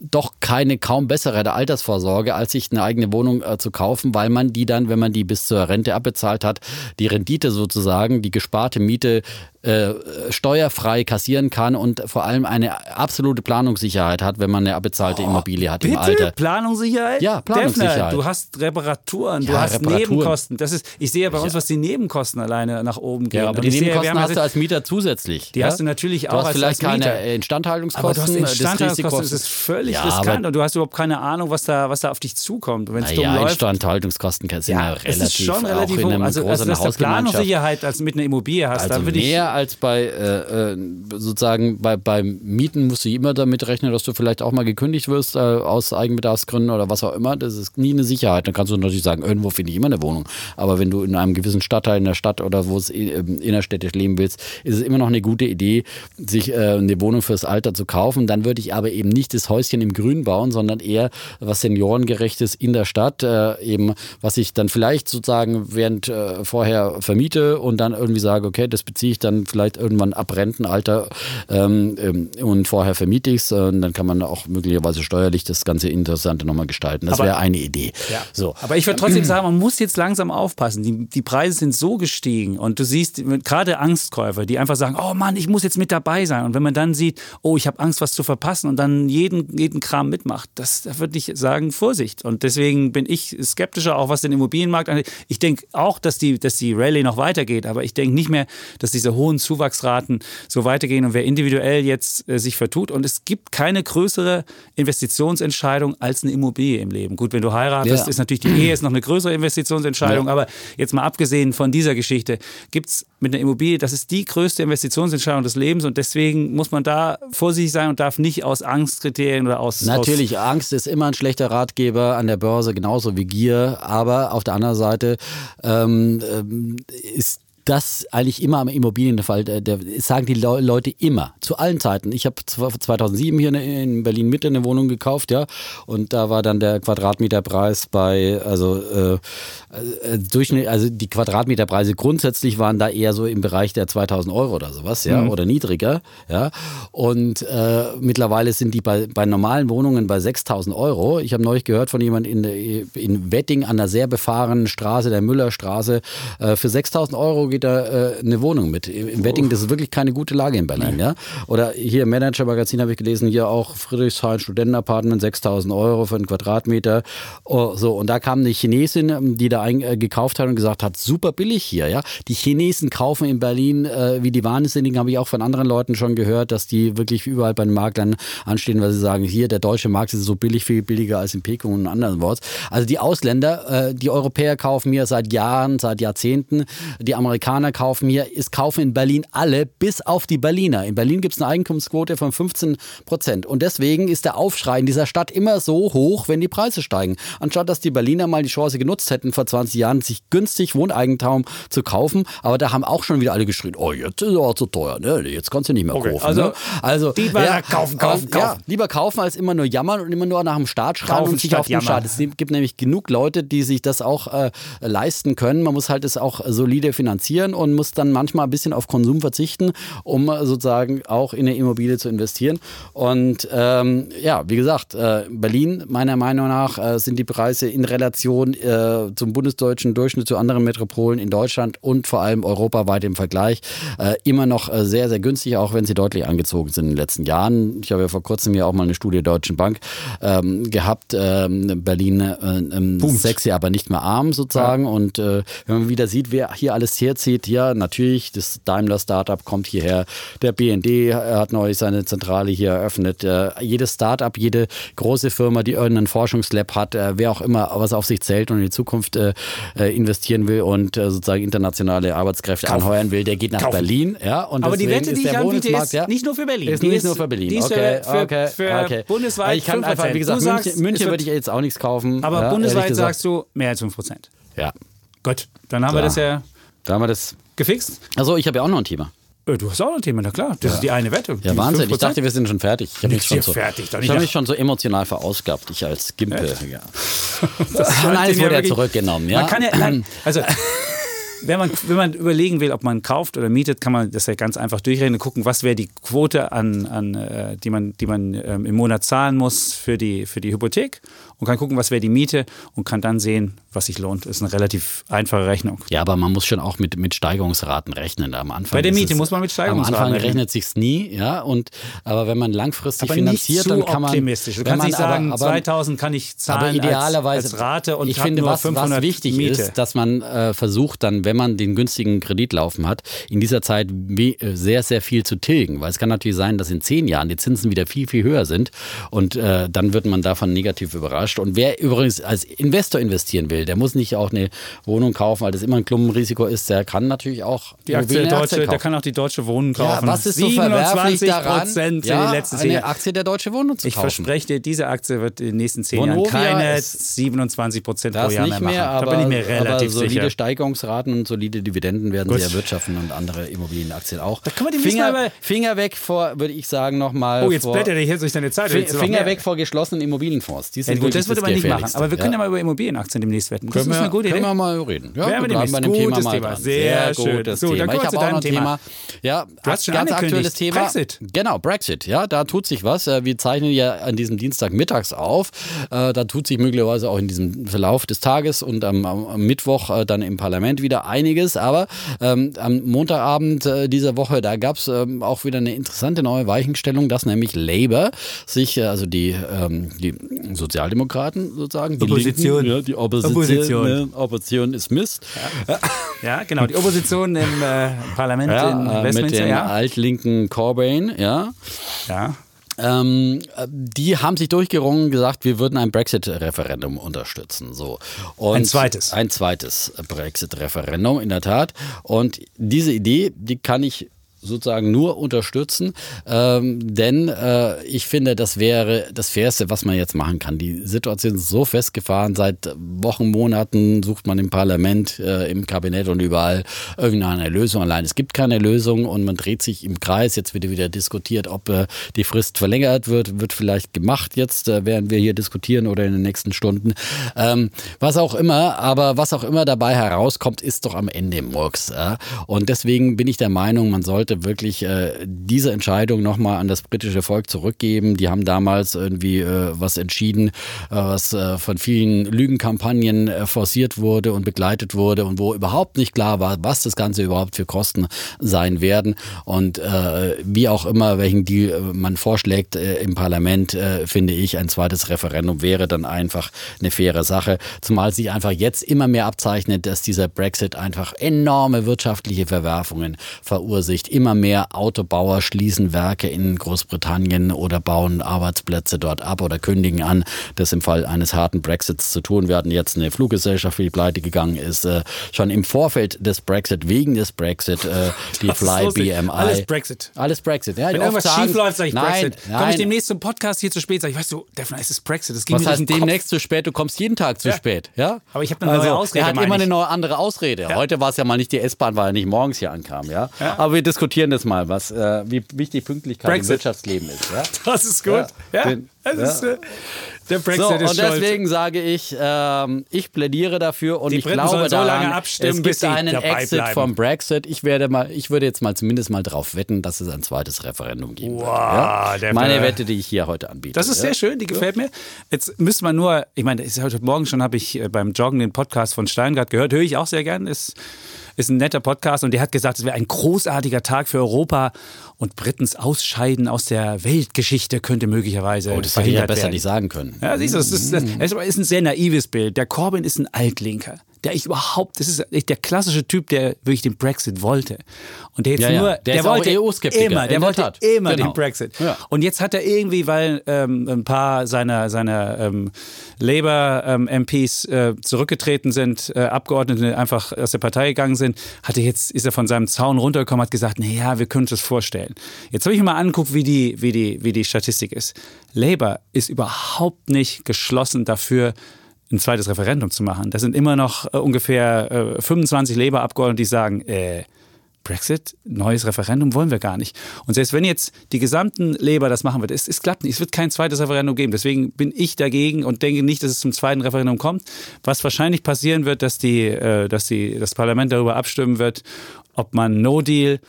Speaker 1: doch keine kaum bessere der Altersvorsorge, als sich eine eigene Wohnung äh, zu kaufen, weil man die dann, wenn man die bis zur Rente abbezahlt hat, die Rendite sozusagen, die gesparte Miete äh, steuerfrei kassieren kann und vor allem eine absolute Planungssicherheit hat, wenn man eine abbezahlte oh, Immobilie hat
Speaker 2: bitte?
Speaker 1: im Alter.
Speaker 2: Planungssicherheit?
Speaker 1: Ja, Planungssicherheit.
Speaker 2: Defner, du hast Reparaturen, ja, du hast Reparaturen. Nebenkosten. Das ist, ich sehe ja bei uns, was die Nebenkosten alleine nach oben gehen.
Speaker 1: Ja, aber und die Nebenkosten sehe, hast du als Mieter zusätzlich.
Speaker 2: Die ja? hast du natürlich auch du hast
Speaker 1: als, vielleicht
Speaker 2: als
Speaker 1: keine Instandhaltungskosten. Aber
Speaker 2: du hast Instandhaltungskosten, das, ist völlig ja, riskant und du hast überhaupt keine Ahnung, was da, was da auf dich zukommt. Wenn es
Speaker 1: ja, läuft. Instandhaltungskosten sind ja, relativ, ist schon relativ hoch.
Speaker 2: Also, also dass du Planungssicherheit als mit einer Immobilie hast,
Speaker 1: also mehr als bei äh, äh, sozusagen bei, beim Mieten musst du immer damit rechnen, dass du vielleicht auch mal gekündigt wirst äh, aus Eigenbedarfsgründen oder was auch immer. Das ist nie eine Sicherheit. Dann kannst du natürlich sagen, irgendwo finde ich immer eine Wohnung. Aber wenn du in einem gewissen Stadtteil in der Stadt oder wo es innerstädtisch leben willst, ist es immer noch eine gute Idee, sich äh, eine Wohnung fürs Alter zu kaufen. Dann würde ich aber eben nicht das Häuschen im Grün bauen, sondern eher was seniorengerechtes in der Stadt, äh, eben was ich dann vielleicht sozusagen während äh, vorher vermiete und dann irgendwie sage, okay, das beziehe ich dann dann vielleicht irgendwann ab Rentenalter ähm, ähm, und vorher vermiete ich es. Äh, dann kann man auch möglicherweise steuerlich das ganze Interessante nochmal gestalten. Das wäre eine Idee.
Speaker 2: Ja. So. Aber ich würde trotzdem sagen, man muss jetzt langsam aufpassen. Die, die Preise sind so gestiegen und du siehst gerade Angstkäufer, die einfach sagen, oh Mann, ich muss jetzt mit dabei sein. Und wenn man dann sieht, oh, ich habe Angst, was zu verpassen und dann jeden, jeden Kram mitmacht, das, da würde ich sagen, Vorsicht. Und deswegen bin ich skeptischer, auch was den Immobilienmarkt angeht. Ich denke auch, dass die, dass die Rallye noch weitergeht, aber ich denke nicht mehr, dass diese hohen Zuwachsraten so weitergehen und wer individuell jetzt äh, sich vertut. Und es gibt keine größere Investitionsentscheidung als eine Immobilie im Leben. Gut, wenn du heiratest, ja. ist natürlich die Ehe ist noch eine größere Investitionsentscheidung, ja. aber jetzt mal abgesehen von dieser Geschichte, gibt es mit einer Immobilie, das ist die größte Investitionsentscheidung des Lebens und deswegen muss man da vorsichtig sein und darf nicht aus Angstkriterien oder aus.
Speaker 1: Natürlich, aus Angst ist immer ein schlechter Ratgeber an der Börse, genauso wie Gier, aber auf der anderen Seite ähm, ähm ist das eigentlich immer am Immobilienfall, der, der sagen die Leute immer, zu allen Zeiten. Ich habe 2007 hier in Berlin Mitte eine Wohnung gekauft, ja, und da war dann der Quadratmeterpreis bei, also äh, äh, Durchschnitt, also die Quadratmeterpreise grundsätzlich waren da eher so im Bereich der 2000 Euro oder sowas, ja, mhm. oder niedriger, ja, und äh, mittlerweile sind die bei, bei normalen Wohnungen bei 6000 Euro. Ich habe neulich gehört von jemandem in, in Wetting an der sehr befahrenen Straße, der Müllerstraße, äh, für 6000 Euro geht da äh, eine Wohnung mit. Im Wedding, das ist wirklich keine gute Lage in Berlin. Ja? Oder hier im Manager-Magazin habe ich gelesen, hier auch Friedrichshain, Studentenapartment, 6000 Euro für einen Quadratmeter. Oh, so, und da kam eine Chinesin, die da ein, äh, gekauft hat und gesagt hat, super billig hier. Ja? Die Chinesen kaufen in Berlin äh, wie die Wahnsinnigen, habe ich auch von anderen Leuten schon gehört, dass die wirklich überall bei den Maklern anstehen, weil sie sagen, hier, der deutsche Markt ist so billig, viel billiger als in Peking und anderen Worts. Also die Ausländer, äh, die Europäer kaufen hier seit Jahren, seit Jahrzehnten, die Amerikaner Amerikaner kaufen hier, es kaufen in Berlin alle, bis auf die Berliner. In Berlin gibt es eine Eigentumsquote von 15 Prozent. Und deswegen ist der Aufschrei in dieser Stadt immer so hoch, wenn die Preise steigen. Anstatt dass die Berliner mal die Chance genutzt hätten, vor 20 Jahren sich günstig Wohneigentum zu kaufen. Aber da haben auch schon wieder alle geschrien, oh, jetzt ist es auch zu teuer, ne? jetzt kannst du nicht mehr okay, kaufen.
Speaker 2: Also, ne? also
Speaker 1: lieber ja, kaufen, kaufen, kaufen. Ja, lieber kaufen, als immer nur jammern und immer nur nach dem Staat schreien kaufen und sich auf den Staat. Es gibt nämlich genug Leute, die sich das auch äh, leisten können. Man muss halt es auch solide finanzieren und muss dann manchmal ein bisschen auf Konsum verzichten, um sozusagen auch in eine Immobilie zu investieren. Und ähm, ja, wie gesagt, äh, Berlin, meiner Meinung nach, äh, sind die Preise in Relation äh, zum bundesdeutschen Durchschnitt zu anderen Metropolen in Deutschland und vor allem europaweit im Vergleich äh, immer noch äh, sehr, sehr günstig, auch wenn sie deutlich angezogen sind in den letzten Jahren. Ich habe ja vor kurzem hier auch mal eine Studie der Deutschen Bank ähm, gehabt. Ähm, Berlin äh, ähm, sexy, aber nicht mehr arm sozusagen. Ja. Und wenn man wieder sieht, wer hier alles herzieht, hier natürlich, das Daimler Startup kommt hierher, der BND hat neu seine Zentrale hier eröffnet. Äh, jedes Startup, jede große Firma, die irgendeinen Forschungslab hat, äh, wer auch immer was auf sich zählt und in die Zukunft äh, investieren will und sozusagen internationale Arbeitskräfte Kauf. anheuern will, der geht nach Kaufen. Berlin. Ja,
Speaker 2: und Aber die Wette, die ich anbiete, ist ja? nicht nur für Berlin.
Speaker 1: Ist die nicht ist, nur für Berlin. Die ist okay, für, okay, für okay.
Speaker 2: bundesweit
Speaker 1: ich kann einfach, wie gesagt, sagst, München, München würde ich jetzt auch nichts kaufen.
Speaker 2: Aber ja, bundesweit sagst du mehr als 5%
Speaker 1: Ja.
Speaker 2: Gut, dann haben so. wir das ja
Speaker 1: da haben wir das
Speaker 2: gefixt.
Speaker 1: Also ich habe ja auch noch ein Thema.
Speaker 2: Äh, du hast auch noch ein Thema, na klar. Das ja. ist die eine Wette.
Speaker 1: Ja, Wahnsinn. 5%? Ich dachte, wir sind schon fertig. Ich habe mich, schon so,
Speaker 2: fertig,
Speaker 1: ich hab mich schon so emotional verausgabt, ich als Gimpe. Ja. nein, es wurde ja zurückgenommen. Ja?
Speaker 2: Man kann ja, nein, also wenn man, wenn man überlegen will, ob man kauft oder mietet, kann man das ja ganz einfach durchrechnen, gucken, was wäre die Quote, an, an, äh, die man, die man ähm, im Monat zahlen muss für die, für die Hypothek und kann gucken, was wäre die Miete und kann dann sehen, was sich lohnt. Ist eine relativ einfache Rechnung.
Speaker 1: Ja, aber man muss schon auch mit, mit Steigerungsraten rechnen am Anfang.
Speaker 2: Bei der Miete es, muss man mit Steigerungsraten
Speaker 1: rechnen. Am Anfang rechnet sich nie, ja. Und, aber wenn man langfristig aber finanziert, dann kann man.
Speaker 2: optimistisch. Du kannst nicht sagen, aber, aber, 2000 kann ich zahlen aber idealerweise, als, als Rate und
Speaker 1: ich finde, was, was wichtig Miete. ist, dass man äh, versucht, dann, wenn man den günstigen Kredit laufen hat, in dieser Zeit äh, sehr, sehr viel zu tilgen. Weil es kann natürlich sein, dass in zehn Jahren die Zinsen wieder viel, viel höher sind und äh, dann wird man davon negativ überrascht. Und wer übrigens als Investor investieren will, der muss nicht auch eine Wohnung kaufen, weil das immer ein Klumpenrisiko ist. Der kann natürlich auch
Speaker 2: die Aktie, der, Deutsche, der kann auch die deutsche Wohnung kaufen.
Speaker 1: Ja, was ist so verwerflich daran,
Speaker 2: ja, die letzten
Speaker 1: eine Aktie der Deutsche Wohnung zu
Speaker 2: kaufen? Ich verspreche dir, diese Aktie wird in den nächsten zehn Jahren keine 27 Prozent pro Jahr
Speaker 1: nicht mehr, mehr aber, da bin ich mir relativ aber solide sicher. Steigerungsraten und solide Dividenden werden Gut. sie erwirtschaften und andere Immobilienaktien auch.
Speaker 2: Da kann man die
Speaker 1: Finger, Finger weg vor, würde ich sagen, nochmal.
Speaker 2: Oh, jetzt blätter ich jetzt durch deine Zeit.
Speaker 1: Finger weg vor geschlossenen Immobilienfonds.
Speaker 2: Die sind ja, gut, das würde man nicht machen. Aber wir können ja mal über Immobilienaktien demnächst wetten.
Speaker 1: Das können ist wir, eine gute Idee. Können wir mal reden. Ja, wir bleiben bei dem Thema mal Thema.
Speaker 2: Sehr, Sehr gutes
Speaker 1: so, Thema. Ich habe auch noch ein Thema. Thema. Ja,
Speaker 2: du hast schon ganz aktuelles Thema.
Speaker 1: Brexit. Genau, Brexit. Ja, da tut sich was. Äh, wir zeichnen ja an diesem Dienstag mittags auf. Äh, da tut sich möglicherweise auch in diesem Verlauf des Tages und am, am Mittwoch äh, dann im Parlament wieder einiges. Aber ähm, am Montagabend dieser Woche, da gab es ähm, auch wieder eine interessante neue Weichenstellung, dass nämlich Labour sich, also die, ähm, die Sozialdemokraten sozusagen, die
Speaker 2: Opposition.
Speaker 1: Linken, ja, die Opposition, Opposition. Ne, Opposition ist Mist.
Speaker 2: Ja. ja. genau, die Opposition im äh, Parlament
Speaker 1: ja,
Speaker 2: in
Speaker 1: äh, Westminster. Mit dem ja. altlinken Corbyn, ja.
Speaker 2: Ja.
Speaker 1: Ähm, die haben sich durchgerungen, gesagt, wir würden ein Brexit-Referendum unterstützen. So.
Speaker 2: Und ein zweites.
Speaker 1: Ein zweites Brexit-Referendum, in der Tat. Und diese Idee, die kann ich sozusagen nur unterstützen, ähm, denn äh, ich finde, das wäre das Fairste, was man jetzt machen kann. Die Situation ist so festgefahren, seit Wochen, Monaten sucht man im Parlament, äh, im Kabinett und überall irgendeine Lösung. Allein es gibt keine Lösung und man dreht sich im Kreis. Jetzt wird wieder diskutiert, ob äh, die Frist verlängert wird, wird vielleicht gemacht jetzt, äh, während wir hier diskutieren oder in den nächsten Stunden. Ähm, was auch immer, aber was auch immer dabei herauskommt, ist doch am Ende Murks. Und deswegen bin ich der Meinung, man sollte sollte wirklich äh, diese Entscheidung nochmal an das britische Volk zurückgeben. Die haben damals irgendwie äh, was entschieden, äh, was äh, von vielen Lügenkampagnen äh, forciert wurde und begleitet wurde und wo überhaupt nicht klar war, was das Ganze überhaupt für Kosten sein werden. Und äh, wie auch immer, welchen Deal man vorschlägt im Parlament, finde ich, ein zweites Referendum wäre dann einfach eine faire Sache. Zumal sich einfach jetzt immer mehr abzeichnet, dass dieser Brexit einfach enorme wirtschaftliche Verwerfungen verursacht immer mehr Autobauer schließen Werke in Großbritannien oder bauen Arbeitsplätze dort ab oder kündigen an, das im Fall eines harten Brexits zu tun. Wir hatten jetzt eine Fluggesellschaft, die pleite gegangen ist, äh, schon im Vorfeld des Brexit, wegen des Brexit, äh, die das Fly BMI.
Speaker 2: Alles Brexit.
Speaker 1: Alles Brexit.
Speaker 2: Ja, Wenn irgendwas sagen, schief läuft, sage ich nein, Brexit. Komme ich demnächst zum Podcast hier zu spät, sage ich, weißt du, Defner, es ist Brexit. Das
Speaker 1: ging Was heißt demnächst zu spät? Du kommst jeden Tag zu ja. spät. Ja?
Speaker 2: Aber ich habe eine neue also, Ausrede.
Speaker 1: Er hat immer eine neue andere Ausrede. Ja. Heute war es ja mal nicht die S-Bahn, weil er nicht morgens hier ankam. Ja? ja. Aber wir diskutieren diskutieren das mal, was, äh, wie wichtig Pünktlichkeit Brexit. im Wirtschaftsleben ist. Ja?
Speaker 2: Das ist gut. Ja, ja. Ja. Ist, äh, der Brexit so,
Speaker 1: ist Und deswegen sage ich, ähm, ich plädiere dafür und
Speaker 2: Die
Speaker 1: ich
Speaker 2: Briten
Speaker 1: glaube
Speaker 2: so daran, abstimmen,
Speaker 1: es gibt einen Exit bleiben. vom Brexit. Ich werde mal, ich würde jetzt mal zumindest mal darauf wetten, dass es ein zweites Referendum geben wow, wird. Ja? Meine Wette, die ich hier heute anbiete.
Speaker 2: Das ist sehr schön, die gefällt mir. Jetzt müsste man nur, ich meine, heute Morgen schon habe ich äh, beim Joggen den Podcast von Steingart gehört, höre ich auch sehr gern. Ist ist ein netter Podcast und der hat gesagt, es wäre ein großartiger Tag für Europa und Britens Ausscheiden aus der Weltgeschichte könnte möglicherweise.
Speaker 1: Oh, das hätte ich ja besser werden. nicht sagen können.
Speaker 2: Ja, siehst du, das ist, das ist ein sehr naives Bild. Der Corbyn ist ein Altlinker der ich überhaupt, das ist der klassische Typ, der wirklich den Brexit wollte. Und der jetzt ja, nur, ja.
Speaker 1: der,
Speaker 2: der
Speaker 1: wollte immer,
Speaker 2: der wollte Tat. immer genau. den Brexit. Ja. Und jetzt hat er irgendwie, weil ähm, ein paar seiner, seiner ähm, Labour-MPs ähm, äh, zurückgetreten sind, äh, Abgeordnete einfach aus der Partei gegangen sind, hat er jetzt, ist er von seinem Zaun runtergekommen, hat gesagt, naja, wir können uns das vorstellen. Jetzt habe ich mir mal angeguckt, wie die, wie, die, wie die Statistik ist. Labour ist überhaupt nicht geschlossen dafür, ein zweites Referendum zu machen. Das sind immer noch äh, ungefähr äh, 25 Labour-Abgeordnete, die sagen, äh, Brexit, neues Referendum wollen wir gar nicht. Und selbst wenn jetzt die gesamten Labour das machen wird, es, es klappt nicht, es wird kein zweites Referendum geben. Deswegen bin ich dagegen und denke nicht, dass es zum zweiten Referendum kommt. Was wahrscheinlich passieren wird, dass, die, äh, dass die, das Parlament darüber abstimmen wird, ob man No Deal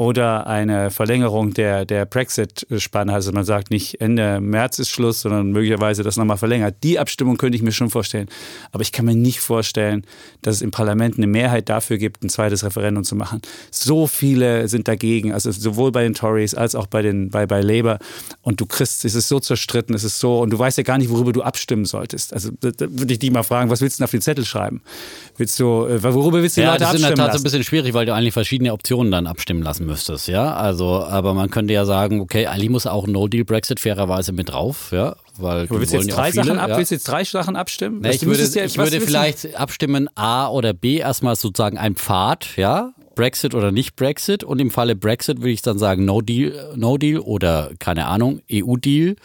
Speaker 2: oder eine Verlängerung der, der Brexit-Spanne. Also man sagt nicht Ende März ist Schluss, sondern möglicherweise das nochmal verlängert. Die Abstimmung könnte ich mir schon vorstellen. Aber ich kann mir nicht vorstellen, dass es im Parlament eine Mehrheit dafür gibt, ein zweites Referendum zu machen. So viele sind dagegen, also sowohl bei den Tories als auch bei, den, bei, bei Labour. Und du kriegst, es ist so zerstritten, es ist so, und du weißt ja gar nicht, worüber du abstimmen solltest. Also da, da würde ich dich mal fragen, was willst du denn auf den Zettel schreiben? Willst du, äh, worüber willst du die ja, Leute abstimmen
Speaker 1: Das ist in der
Speaker 2: Tat
Speaker 1: so ein bisschen schwierig, weil du eigentlich verschiedene Optionen dann abstimmen lassen müsstest, ja. Also, aber man könnte ja sagen, okay, eigentlich muss auch No-Deal-Brexit fairerweise mit drauf, ja. Weil
Speaker 2: aber willst du jetzt drei viele, Sachen ab, ja. willst jetzt drei Sachen abstimmen?
Speaker 1: Na, ich würde, ja, ich würde vielleicht abstimmen A oder B, erstmal sozusagen ein Pfad, ja. Brexit oder nicht Brexit. Und im Falle Brexit würde ich dann sagen No Deal, No Deal oder keine Ahnung, EU-Deal.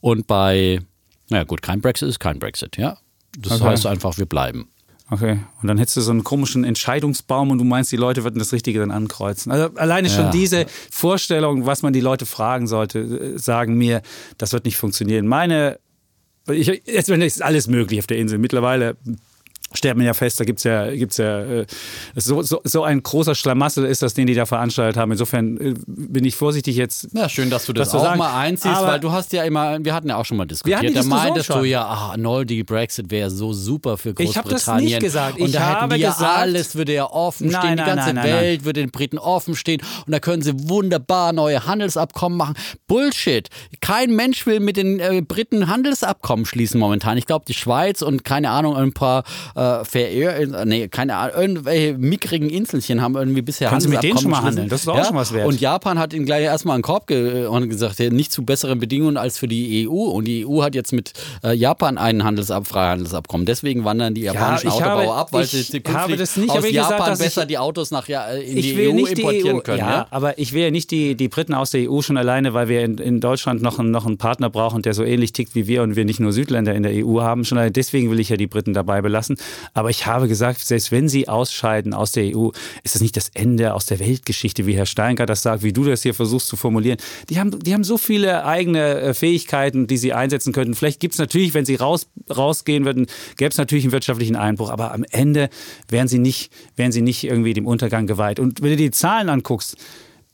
Speaker 1: Und bei, naja gut, kein Brexit ist kein Brexit, ja. Das okay. heißt einfach, wir bleiben.
Speaker 2: Okay. Und dann hättest du so einen komischen Entscheidungsbaum und du meinst, die Leute würden das Richtige dann ankreuzen. Also alleine schon ja. diese Vorstellung, was man die Leute fragen sollte, äh, sagen mir, das wird nicht funktionieren. Meine, ich, jetzt ist alles möglich auf der Insel. Mittlerweile stellt man ja fest, da gibt es ja, gibt's ja äh, so, so, so ein großer Schlamassel ist das, den die da veranstaltet haben. Insofern äh, bin ich vorsichtig jetzt.
Speaker 1: Ja, schön, dass du das, auch sagen. mal einziehst, weil du hast ja immer, wir hatten ja auch schon mal diskutiert. Da meintest du ja, ah, no, die Brexit wäre so super für Großbritannien. Ich habe das nicht
Speaker 2: gesagt.
Speaker 1: Ich und da
Speaker 2: habe
Speaker 1: wir
Speaker 2: gesagt,
Speaker 1: alles würde ja offen nein, stehen, nein, die ganze nein, Welt würde den Briten offen stehen und da können sie wunderbar neue Handelsabkommen machen. Bullshit. Kein Mensch will mit den äh, Briten Handelsabkommen schließen momentan. Ich glaube, die Schweiz und keine Ahnung, ein paar äh, Färöer, nee, keine Ahnung, irgendwelche mickrigen Inselchen haben irgendwie bisher
Speaker 2: Kannst du mit denen schon mal handeln? Das ist auch ja? schon was wert.
Speaker 1: Und Japan hat ihn gleich erstmal einen Korb ge und gesagt, nicht zu besseren Bedingungen als für die EU. Und die EU hat jetzt mit äh, Japan einen Handelsab Freihandelsabkommen. Deswegen wandern die japanischen ja, Autobauer habe, ab, weil sie
Speaker 2: habe das nicht,
Speaker 1: aus
Speaker 2: Japan
Speaker 1: gesagt, besser die Autos nach ja, in die EU importieren EU, können.
Speaker 2: Ja, ja, aber ich will ja nicht die, die Briten aus der EU schon alleine, weil wir in, in Deutschland noch, noch einen Partner brauchen, der so ähnlich tickt wie wir und wir nicht nur Südländer in der EU haben. Schon deswegen will ich ja die Briten dabei belassen. Aber ich habe gesagt, selbst wenn sie ausscheiden aus der EU, ist das nicht das Ende aus der Weltgeschichte, wie Herr Steinker das sagt, wie du das hier versuchst zu formulieren. Die haben, die haben so viele eigene äh, Fähigkeiten, die sie einsetzen könnten. Vielleicht gibt es natürlich, wenn sie raus, rausgehen würden, gäbe es natürlich einen wirtschaftlichen Einbruch. Aber am Ende wären sie nicht, wären sie nicht irgendwie dem Untergang geweiht. Und wenn du die Zahlen anguckst,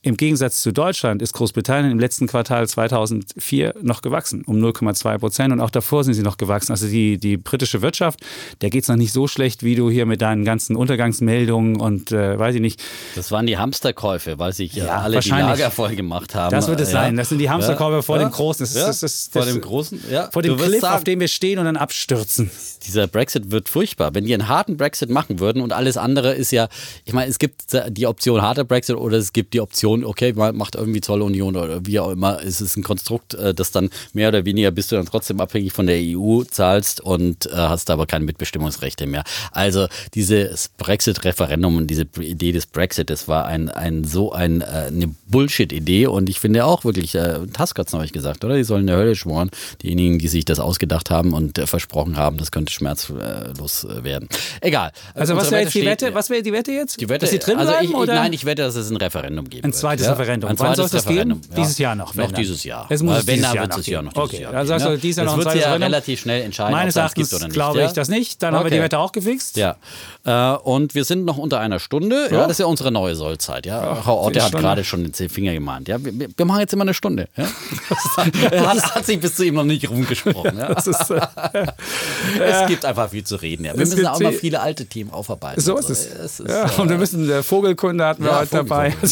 Speaker 2: im Gegensatz zu Deutschland ist Großbritannien im letzten Quartal 2004 noch gewachsen, um 0,2 Prozent. Und auch davor sind sie noch gewachsen. Also die, die britische Wirtschaft, der geht es noch nicht so schlecht, wie du hier mit deinen ganzen Untergangsmeldungen und äh, weiß ich nicht.
Speaker 1: Das waren die Hamsterkäufe, weil sich ja, alle die Lager voll gemacht haben.
Speaker 2: Das wird es ja. sein. Das sind die Hamsterkäufe ja. vor dem Großen. Das, das, das,
Speaker 1: vor dem Großen, ja.
Speaker 2: Vor dem Cliff, sagen, auf dem wir stehen und dann abstürzen.
Speaker 1: Dieser Brexit wird furchtbar. Wenn die einen harten Brexit machen würden und alles andere ist ja, ich meine, es gibt die Option harter Brexit oder es gibt die Option Union, okay, macht irgendwie Zollunion oder wie auch immer, es ist ein Konstrukt, äh, das dann mehr oder weniger bist du dann trotzdem abhängig von der EU zahlst und äh, hast aber keine Mitbestimmungsrechte mehr. Also dieses Brexit-Referendum und diese Idee des Brexit, das war ein, ein so ein, äh, eine Bullshit-Idee und ich finde auch wirklich, äh, Tusk hat es neulich gesagt, oder? Die sollen in der Hölle schworen, diejenigen, die sich das ausgedacht haben und äh, versprochen haben, das könnte schmerzlos werden. Egal.
Speaker 2: Also was wäre jetzt die Wette? Was wäre die Wette jetzt?
Speaker 1: Die Wette, dass sie drin also bleiben, ich, oder? Nein, ich wette, dass es ein Referendum geben
Speaker 2: ein zweites ja, Referendum. Ein Wann soll es das geben? Ja. Dieses Jahr noch.
Speaker 1: Noch dieses Jahr.
Speaker 2: Es muss
Speaker 1: wenn,
Speaker 2: dann
Speaker 1: wird es
Speaker 2: Jahr
Speaker 1: noch
Speaker 2: okay. Jahr. Dann sagst du, dieses Jahr noch ein
Speaker 1: zweites ja relativ schnell entscheiden,
Speaker 2: Meines Erachtens glaube ich das nicht. Dann okay. haben wir die Wette auch gefixt.
Speaker 1: Ja. Äh, und wir sind noch unter einer Stunde. Ja, das ist ja unsere neue Sollzeit. Ja. Frau Otte hat gerade schon den Finger gemahnt. Ja, wir, machen jetzt immer eine Stunde. Ja. das hat sich bis zu ihm noch nicht rumgesprochen. Ja. Äh, es gibt einfach viel zu reden. Ja. Wir müssen auch mal viele alte Themen aufarbeiten.
Speaker 2: So ist es. es ja, und wir müssen, der Vogelkunde hatten wir heute dabei.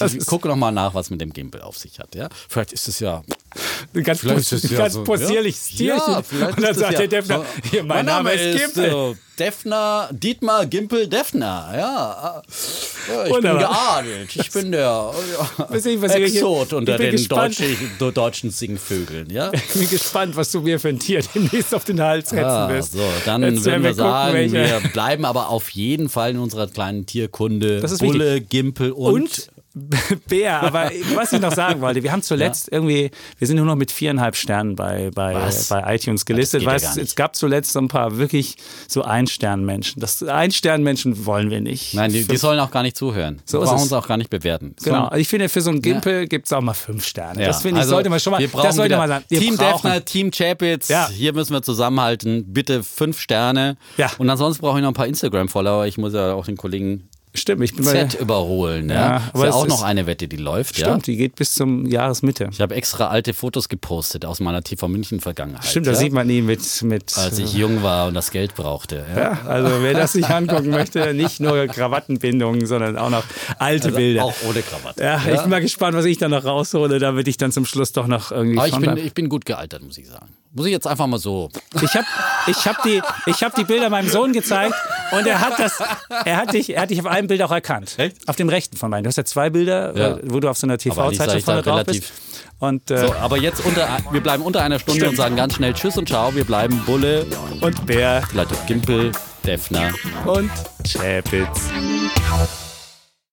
Speaker 1: Also das, ich gucke noch mal nach, was mit dem Gimbal auf sich hat. Ja? Vielleicht ist es ja
Speaker 2: ganz, vielleicht ist es ja ganz so, possierliches ja? Tierchen. Ja, vielleicht und dann sagt ja, der Defner, so, hier, mein, mein Name, Name, ist Gimpel. Äh,
Speaker 1: Defner, Dietmar Gimpel Defner. Ja, ja ich Wunderbar. bin geadelt. Ich bin der ja, Exot unter den deutschen, deutschen Singvögeln. Ja?
Speaker 2: Ich bin gespannt, was du mir für ein Tier demnächst auf den Hals setzen ah, wirst.
Speaker 1: So, dann Jetzt würden wir, wir sagen, gucken, wir bleiben aber auf jeden Fall in unserer kleinen Tierkunde. Das ist Bulle, wichtig. Gimpel und, und
Speaker 2: Bär, aber was ich noch sagen wollte, wir haben zuletzt ja. irgendwie, wir sind nur noch mit viereinhalb Sternen bei, bei, bei iTunes gelistet, weil es, es gab zuletzt so ein paar wirklich so Ein-Stern-Menschen. Das Ein-Stern-Menschen wollen wir nicht.
Speaker 1: Nein, die, die, sollen auch gar nicht zuhören. So wir brauchen uns auch gar nicht bewerten.
Speaker 2: Genau, also ich finde, für so ein Gimpel ja. gibt es auch mal fünf Sterne. Ja. Das finde ich, also, sollte man schon mal,
Speaker 1: wir das sollte man sagen. Team Defner, Team Chapitz, ja. hier müssen wir zusammenhalten. Bitte fünf Sterne. Ja. Und ansonsten brauche ich noch ein paar Instagram-Follower. Ich muss ja auch den Kollegen
Speaker 2: Stimmt, ich bin
Speaker 1: Z überholen. Ja, ja aber ist ja auch noch eine Wette, die läuft.
Speaker 2: Stimmt,
Speaker 1: ja?
Speaker 2: die geht bis zum Jahresmitte.
Speaker 1: Ich habe extra alte Fotos gepostet aus meiner TV München Vergangenheit.
Speaker 2: Stimmt, da sieht man ihn mit, mit.
Speaker 1: Als ich jung war und das Geld brauchte.
Speaker 2: Ja, ja also wer das sich angucken möchte, nicht nur Krawattenbindungen, sondern auch noch alte also Bilder.
Speaker 1: Auch ohne Krawatte.
Speaker 2: Ja, ich bin mal gespannt, was ich da noch raushole, damit ich dann zum Schluss doch noch irgendwie.
Speaker 1: Aber ich bin, ich bin gut gealtert, muss ich sagen. Muss ich jetzt einfach mal so.
Speaker 2: Ich habe ich hab die, hab die Bilder meinem Sohn gezeigt und er hat das, er hat dich, er hat dich auf einem Bild auch erkannt. Echt? Auf dem rechten von meinen. Du hast ja zwei Bilder, ja. wo du auf so einer TV-Zeitschrift vorne drauf bist.
Speaker 1: Und, äh, so, aber jetzt unter, wir bleiben unter einer Stunde stimmt. und sagen ganz schnell Tschüss und Ciao. Wir bleiben Bulle
Speaker 2: und Bär,
Speaker 1: Leute Gimpel, Defner
Speaker 2: und Chapitz.